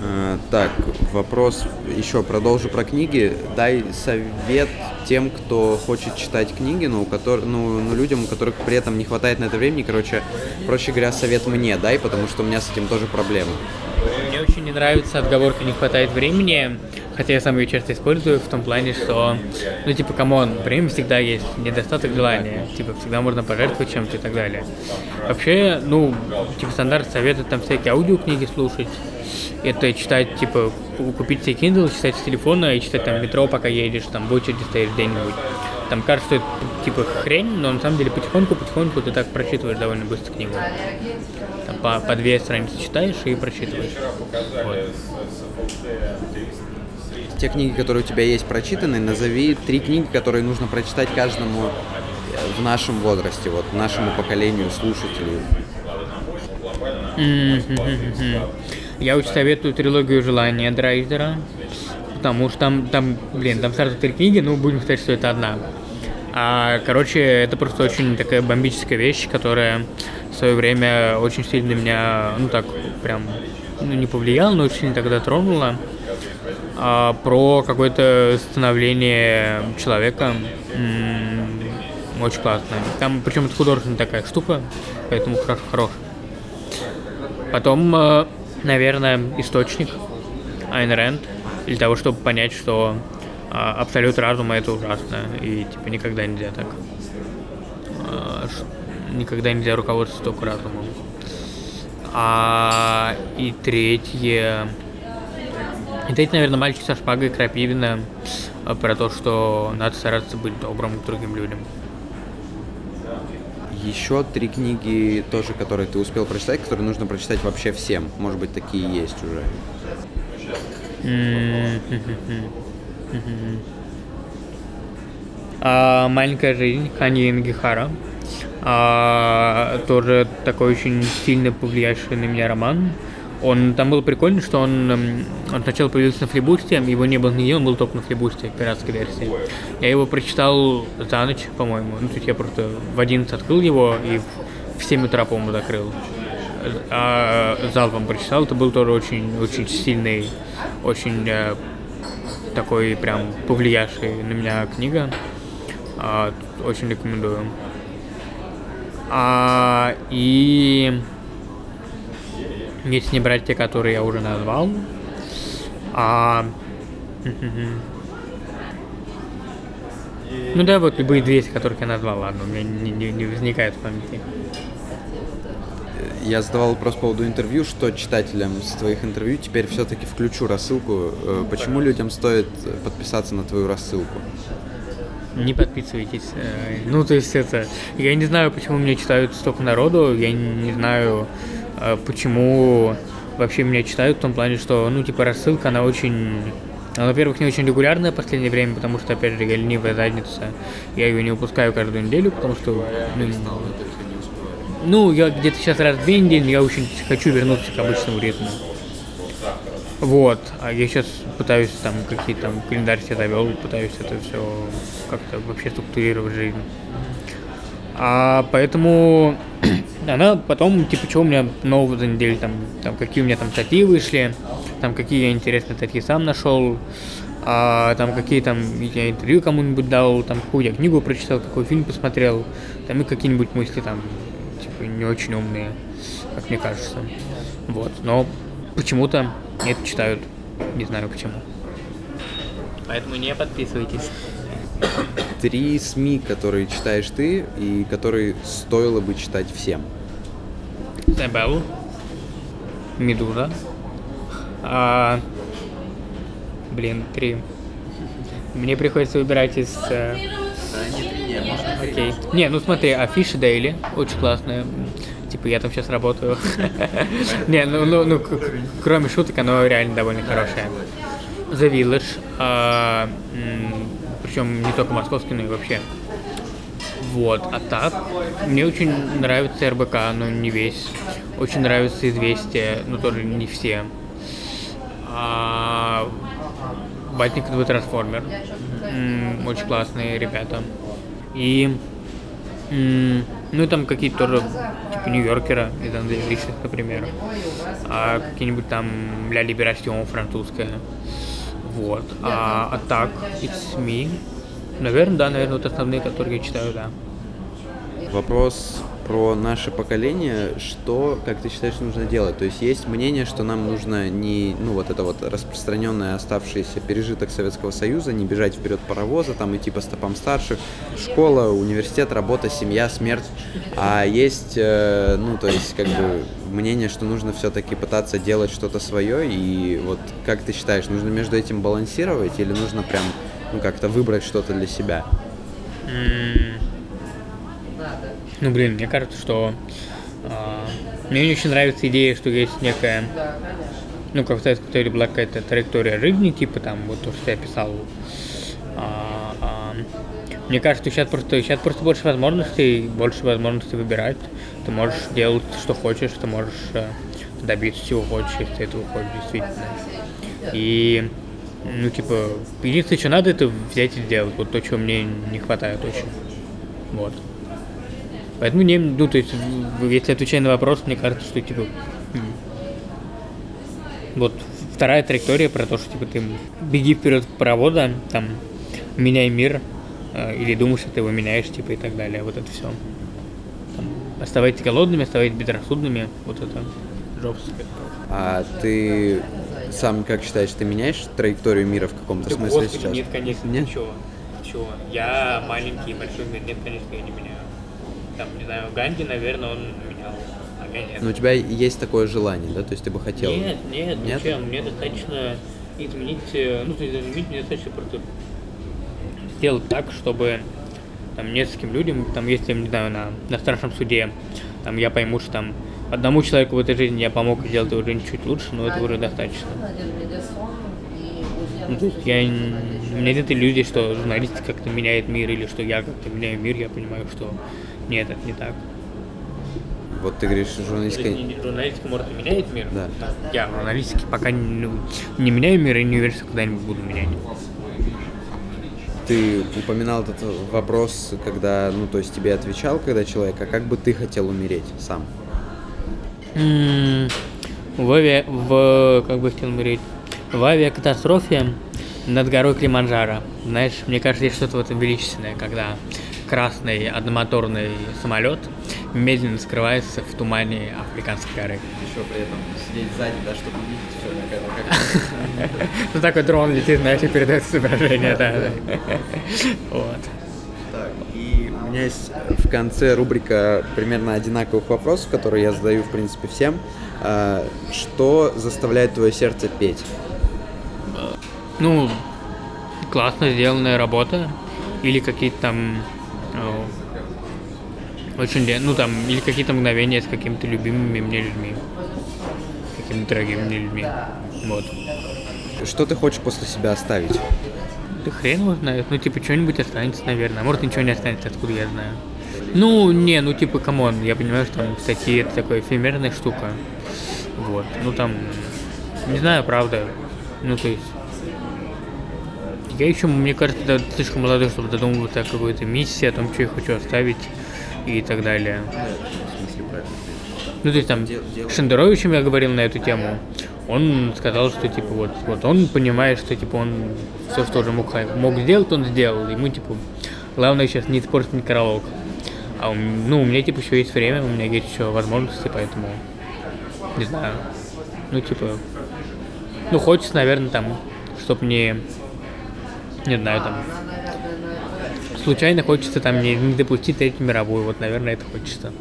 S3: Э, Так, вопрос еще продолжу про книги. Дай совет тем, кто хочет читать книги, но у которых, ну, ну, людям, у которых при этом не хватает на это времени. Короче, проще говоря, совет мне дай, потому что у меня с этим тоже проблемы.
S2: Мне очень не нравится отговорка «не хватает времени», хотя я сам ее часто использую в том плане, что, ну, типа, come on, время всегда есть, недостаток желания, типа, всегда можно пожертвовать чем-то и так далее. Вообще, ну, типа, стандарт советует там всякие аудиокниги слушать, это читать, типа, ку- купить себе Kindle, читать с телефона и читать там в метро, пока едешь, там, в очереди стоишь где-нибудь. Там кажется, что это, типа, хрень, но на самом деле потихоньку-потихоньку ты так прочитываешь довольно быстро книгу. Там по, по две страницы читаешь и прочитываешь. Вот.
S3: Те книги, которые у тебя есть прочитаны, назови три книги, которые нужно прочитать каждому э, в нашем возрасте, вот нашему поколению слушателей.
S2: Мгм. Я очень советую трилогию «Желание» Драйзера, потому что там, там, блин, там сразу три книги, ну, будем сказать, что это одна. А, короче, это просто очень такая бомбическая вещь, которая в свое время очень сильно меня, ну, так, прям ну, не повлияла, но очень тогда тронула. А, про какое-то становление человека. М-м, очень классно. Там, причем это художественная такая штука, поэтому хорошо, хорош. Потом, э, наверное, источник Айн Рэнд, для того, чтобы понять, что а, абсолют разума это ужасно, и типа никогда нельзя так. А, никогда нельзя руководствоваться только разумом. А, и третье... И третье, наверное, мальчик со шпагой Крапивина а, про то, что надо стараться быть добрым к другим людям.
S3: Еще три книги тоже, которые ты успел прочитать, которые нужно прочитать вообще всем. Может быть, такие есть уже. *laughs*
S2: А, «Маленькая жизнь» Хани Ингихара. А, тоже такой очень сильно повлиявший на меня роман. Он там был прикольно, что он, он сначала появился на флибусте, его не было нигде, он был только на флибусте, пиратской версии. Я его прочитал за ночь, по-моему. Ну, то есть я просто в 11 открыл его и в 7 утра, по-моему, закрыл. А залпом прочитал, это был тоже очень, очень сильный, очень э, такой прям повлиявший на меня книга. А, очень рекомендую. А, и если не брать те, которые я уже назвал, а, ну да, вот любые 200, которых я назвал, ладно, у меня не, не, не возникает в памяти.
S3: Я задавал вопрос по поводу интервью, что читателям с твоих интервью теперь все-таки включу рассылку. Э, почему людям стоит подписаться на твою рассылку?
S2: не подписывайтесь. Э, ну, то есть это... Я не знаю, почему меня читают столько народу, я не знаю, э, почему вообще меня читают в том плане, что, ну, типа, рассылка, она очень... Она, во-первых, не очень регулярная в последнее время, потому что, опять же, я ленивая задница. Я ее не выпускаю каждую неделю, потому что... Ну, ну я где-то сейчас раз в недели, я очень хочу вернуться к обычному ритму. Вот. А я сейчас пытаюсь там какие-то там календарь себе завел, пытаюсь это все как-то вообще структурировать жизнь. А поэтому она потом, типа, что у меня нового за неделю, там, там, какие у меня там статьи вышли, там, какие я интересные статьи сам нашел, а, там, какие там я интервью кому-нибудь дал, там, какую я книгу прочитал, какой фильм посмотрел, там, и какие-нибудь мысли там, типа, не очень умные, как мне кажется. Вот, но почему-то это читают. Не знаю почему. Поэтому не подписывайтесь.
S3: Три СМИ, которые читаешь ты и которые стоило бы читать всем.
S2: Забелл. Медуза. А, блин, три. Мне приходится выбирать из... Э... Окей. Не, ну смотри, Афиша Дейли, очень классная типа я там сейчас работаю. *laughs* Не, ну, ну, ну, кроме шуток, оно реально довольно хорошее. The Village, а, причем не только московский, но и вообще. Вот, а так, мне очень нравится РБК, но не весь. Очень нравится Известие, но тоже не все. А, Батник и Трансформер. Очень классные ребята. И ну, там какие-то тоже, типа, Нью-Йоркера из английских, например. А какие-нибудь там Ля Либерасион французская. Вот. А, а так, It's Me. Наверное, да, наверное, вот основные, которые я читаю, да.
S3: Вопрос про наше поколение, что, как ты считаешь, нужно делать? То есть есть мнение, что нам нужно не, ну вот это вот распространенное оставшийся пережиток Советского Союза, не бежать вперед паровоза, там идти по стопам старших, школа, университет, работа, семья, смерть, а есть, э, ну то есть как бы мнение, что нужно все-таки пытаться делать что-то свое, и вот как ты считаешь, нужно между этим балансировать или нужно прям ну как-то выбрать что-то для себя?
S2: Ну, блин, мне кажется, что э, мне не очень нравится идея, что есть некая, ну, как в Советском была какая-то траектория жизни, типа там, вот то, что я писал. А, а, мне кажется, сейчас просто, сейчас просто больше возможностей, больше возможностей выбирать. Ты можешь делать, что хочешь, ты можешь э, добиться чего хочешь, если ты этого хочешь, действительно. И ну, типа, единственное, что надо, это взять и сделать. Вот то, чего мне не хватает очень. Вот. Поэтому не, ну, то есть, если отвечая на вопрос, мне кажется, что типа вот вторая траектория про то, что типа ты беги вперед паровода, там меняй мир, или думаешь, что ты его меняешь, типа и так далее. Вот это все. Там, оставайтесь голодными, оставайтесь безрассудными. Вот это жопское.
S3: А ты сам как считаешь, ты меняешь траекторию мира в каком-то
S2: Да,
S3: смысле
S2: господи,
S3: сейчас?
S2: Нет, конечно,
S3: Нет?
S2: ничего. Ничего. Я маленький, большой мир, нет, конечно, я не меняю. Там, не знаю, Ганди, наверное, он менял, а я нет.
S3: Но у тебя есть такое желание, да? То есть ты бы хотел?
S2: Нет, нет,
S3: Нет?
S2: зачем? Мне достаточно изменить, э, ну, то есть изменить мне достаточно просто сделать так, чтобы там нескольким людям, там, если, не знаю, на, на старшем суде, там, я пойму, что там одному человеку в этой жизни я помог сделать его жизнь чуть лучше, но это уже достаточно. Ну, то есть я, у меня нет иллюзий, что журналистика как-то меняет мир, или что я как-то меняю мир, я понимаю, что нет, это не так.
S3: Вот ты говоришь, журналистика...
S2: журналистика, может, и меняет мир?
S3: Да.
S2: Я в журналистике пока не, ну, не меняю мир и не уверен, что когда-нибудь буду менять.
S3: Ты упоминал этот вопрос, когда, ну, то есть тебе отвечал, когда человек, а как бы ты хотел умереть сам?
S2: В, авиа- в как бы хотел умереть, в авиакатастрофе над горой Климанджаро. Знаешь, мне кажется, есть что-то в этом величественное, когда красный одномоторный самолет медленно скрывается в тумане Африканской горы.
S3: Еще при этом сидеть сзади, да, чтобы видеть все,
S2: Ну такой дрон летит, знаешь, и передает изображение, да. да. Вот.
S3: Так, и у меня есть в конце рубрика примерно одинаковых вопросов, которые я задаю, в принципе, всем. А, Что заставляет твое сердце петь?
S2: Ну, классно сделанная работа. Или какие-то там э, очень, ну там, или какие-то мгновения с какими-то любимыми мне людьми. Какими-то дорогими мне людьми. Вот.
S3: Что ты хочешь после себя оставить?
S2: Да хрен его знает. Ну, типа, что-нибудь останется, наверное. А может, ничего не останется, откуда я знаю. Ну, не, ну, типа, come on, я понимаю, что там статьи это такая эфемерная штука. Вот. Ну, там, не знаю, правда. Ну, то есть... Я еще, мне кажется, да, слишком молодой, чтобы додумываться о какой-то миссии, о том, что я хочу оставить и так далее. Ну, то есть там Шендеровичем я говорил на эту тему. Он сказал, что типа вот, вот он понимает, что типа он все, что уже мог, мог сделать, он сделал. Ему типа главное сейчас не испортить некролог. А у, ну, у меня типа еще есть время, у меня есть еще возможности, поэтому не знаю. Ну, типа, ну, хочется, наверное, там, чтоб не, не знаю, там, случайно хочется там не, не допустить Третью мировую, вот, наверное, это хочется.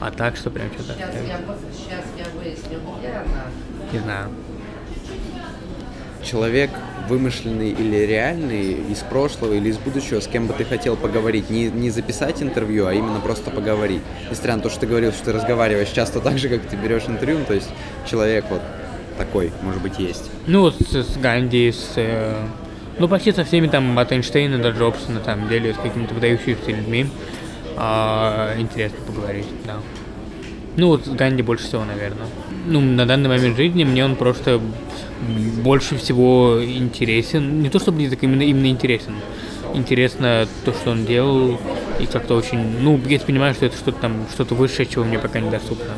S2: А так, что прям что-то,
S4: Сейчас я, сейчас я выясню, где она.
S2: Не знаю.
S3: Человек вымышленный или реальный из прошлого или из будущего, с кем бы ты хотел поговорить? Не, не записать интервью, а именно просто поговорить. Несмотря на то, что ты говорил, что ты разговариваешь часто так же, как ты берешь интервью, ну, то есть человек вот такой, может быть, есть.
S2: Ну, с, с Ганди, с... э, ну, почти со всеми там, от Эйнштейна до Джобса, на самом деле, с какими-то выдающимися людьми. А, интересно поговорить, да. Ну, вот с Ганди больше всего, наверное. Ну, на данный момент жизни мне он просто больше всего интересен. Не то чтобы мне так именно, именно интересен. Интересно то, что он делал, и как-то очень... Ну, я понимаю, что это что-то там, что-то высшее, чего мне пока недоступно.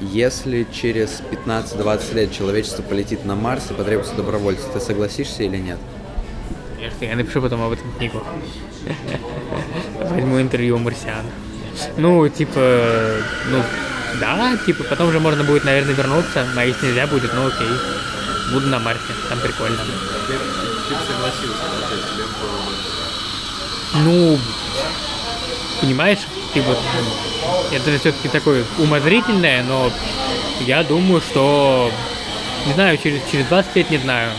S3: Если через 15-20 лет человечество полетит на Марс и потребуется добровольцы, ты согласишься или нет?
S2: Конечно, я напишу потом об этом книгу. *laughs* Возьму интервью у марсиан. Ну, типа, ну, да, типа, потом же можно будет, наверное, вернуться, а если нельзя будет, ну окей. Буду на Марсе, там прикольно.
S3: Ты согласился,
S2: Ну, понимаешь, типа, это все-таки такое умозрительное, но я думаю, что, не знаю, через, через 20 лет не знаю.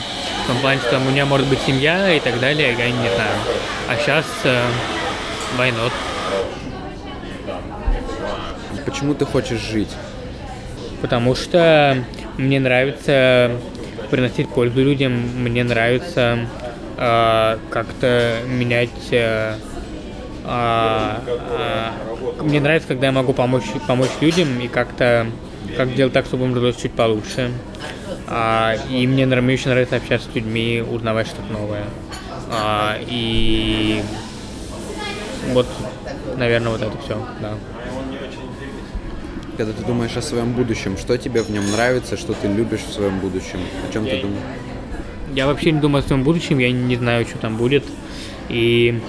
S2: В том плане, что там у меня может быть семья и так далее, я не знаю. А сейчас э, why not?
S3: Почему ты хочешь жить?
S2: Потому что мне нравится приносить пользу людям, мне нравится э, как-то менять... э, а, а, мне нравится, когда я могу помочь, помочь людям и как-то как сделать так, чтобы им жилось чуть получше. А, и мне, мне очень нравится общаться с людьми, узнавать что-то новое. А, и вот, наверное, вот это все, да.
S3: Когда ты думаешь о своем будущем, что тебе в нем нравится, что ты любишь в своем будущем? О чем ты думаешь?
S2: Я вообще не думаю о своем будущем, я не знаю, что там будет. И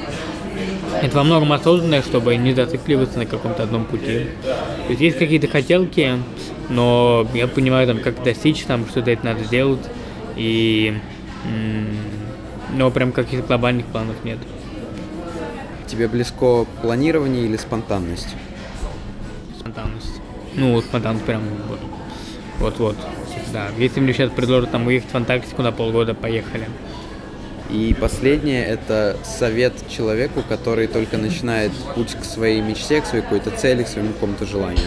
S2: это во многом осознанное, чтобы не зацикливаться на каком-то одном пути. То есть есть какие-то хотелки, но я понимаю, там, как достичь, там, что-то это надо сделать. И... Но прям каких-то глобальных планов нет.
S3: Тебе близко планирование или спонтанность?
S2: Спонтанность. Ну, спонтанность прям вот. Вот-вот. Да. Если мне сейчас предложат там уехать в Антарктику на полгода, поехали.
S3: И последнее – это совет человеку, который только начинает путь к своей мечте, к своей какой-то цели, к своему какому-то желанию.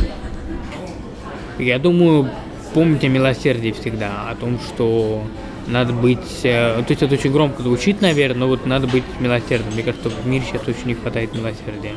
S2: Я думаю, помнить о милосердии всегда, о том, что надо быть... э, То есть это очень громко звучит, наверное, но вот надо быть милосердным. Мне кажется, в мире сейчас очень не хватает милосердия.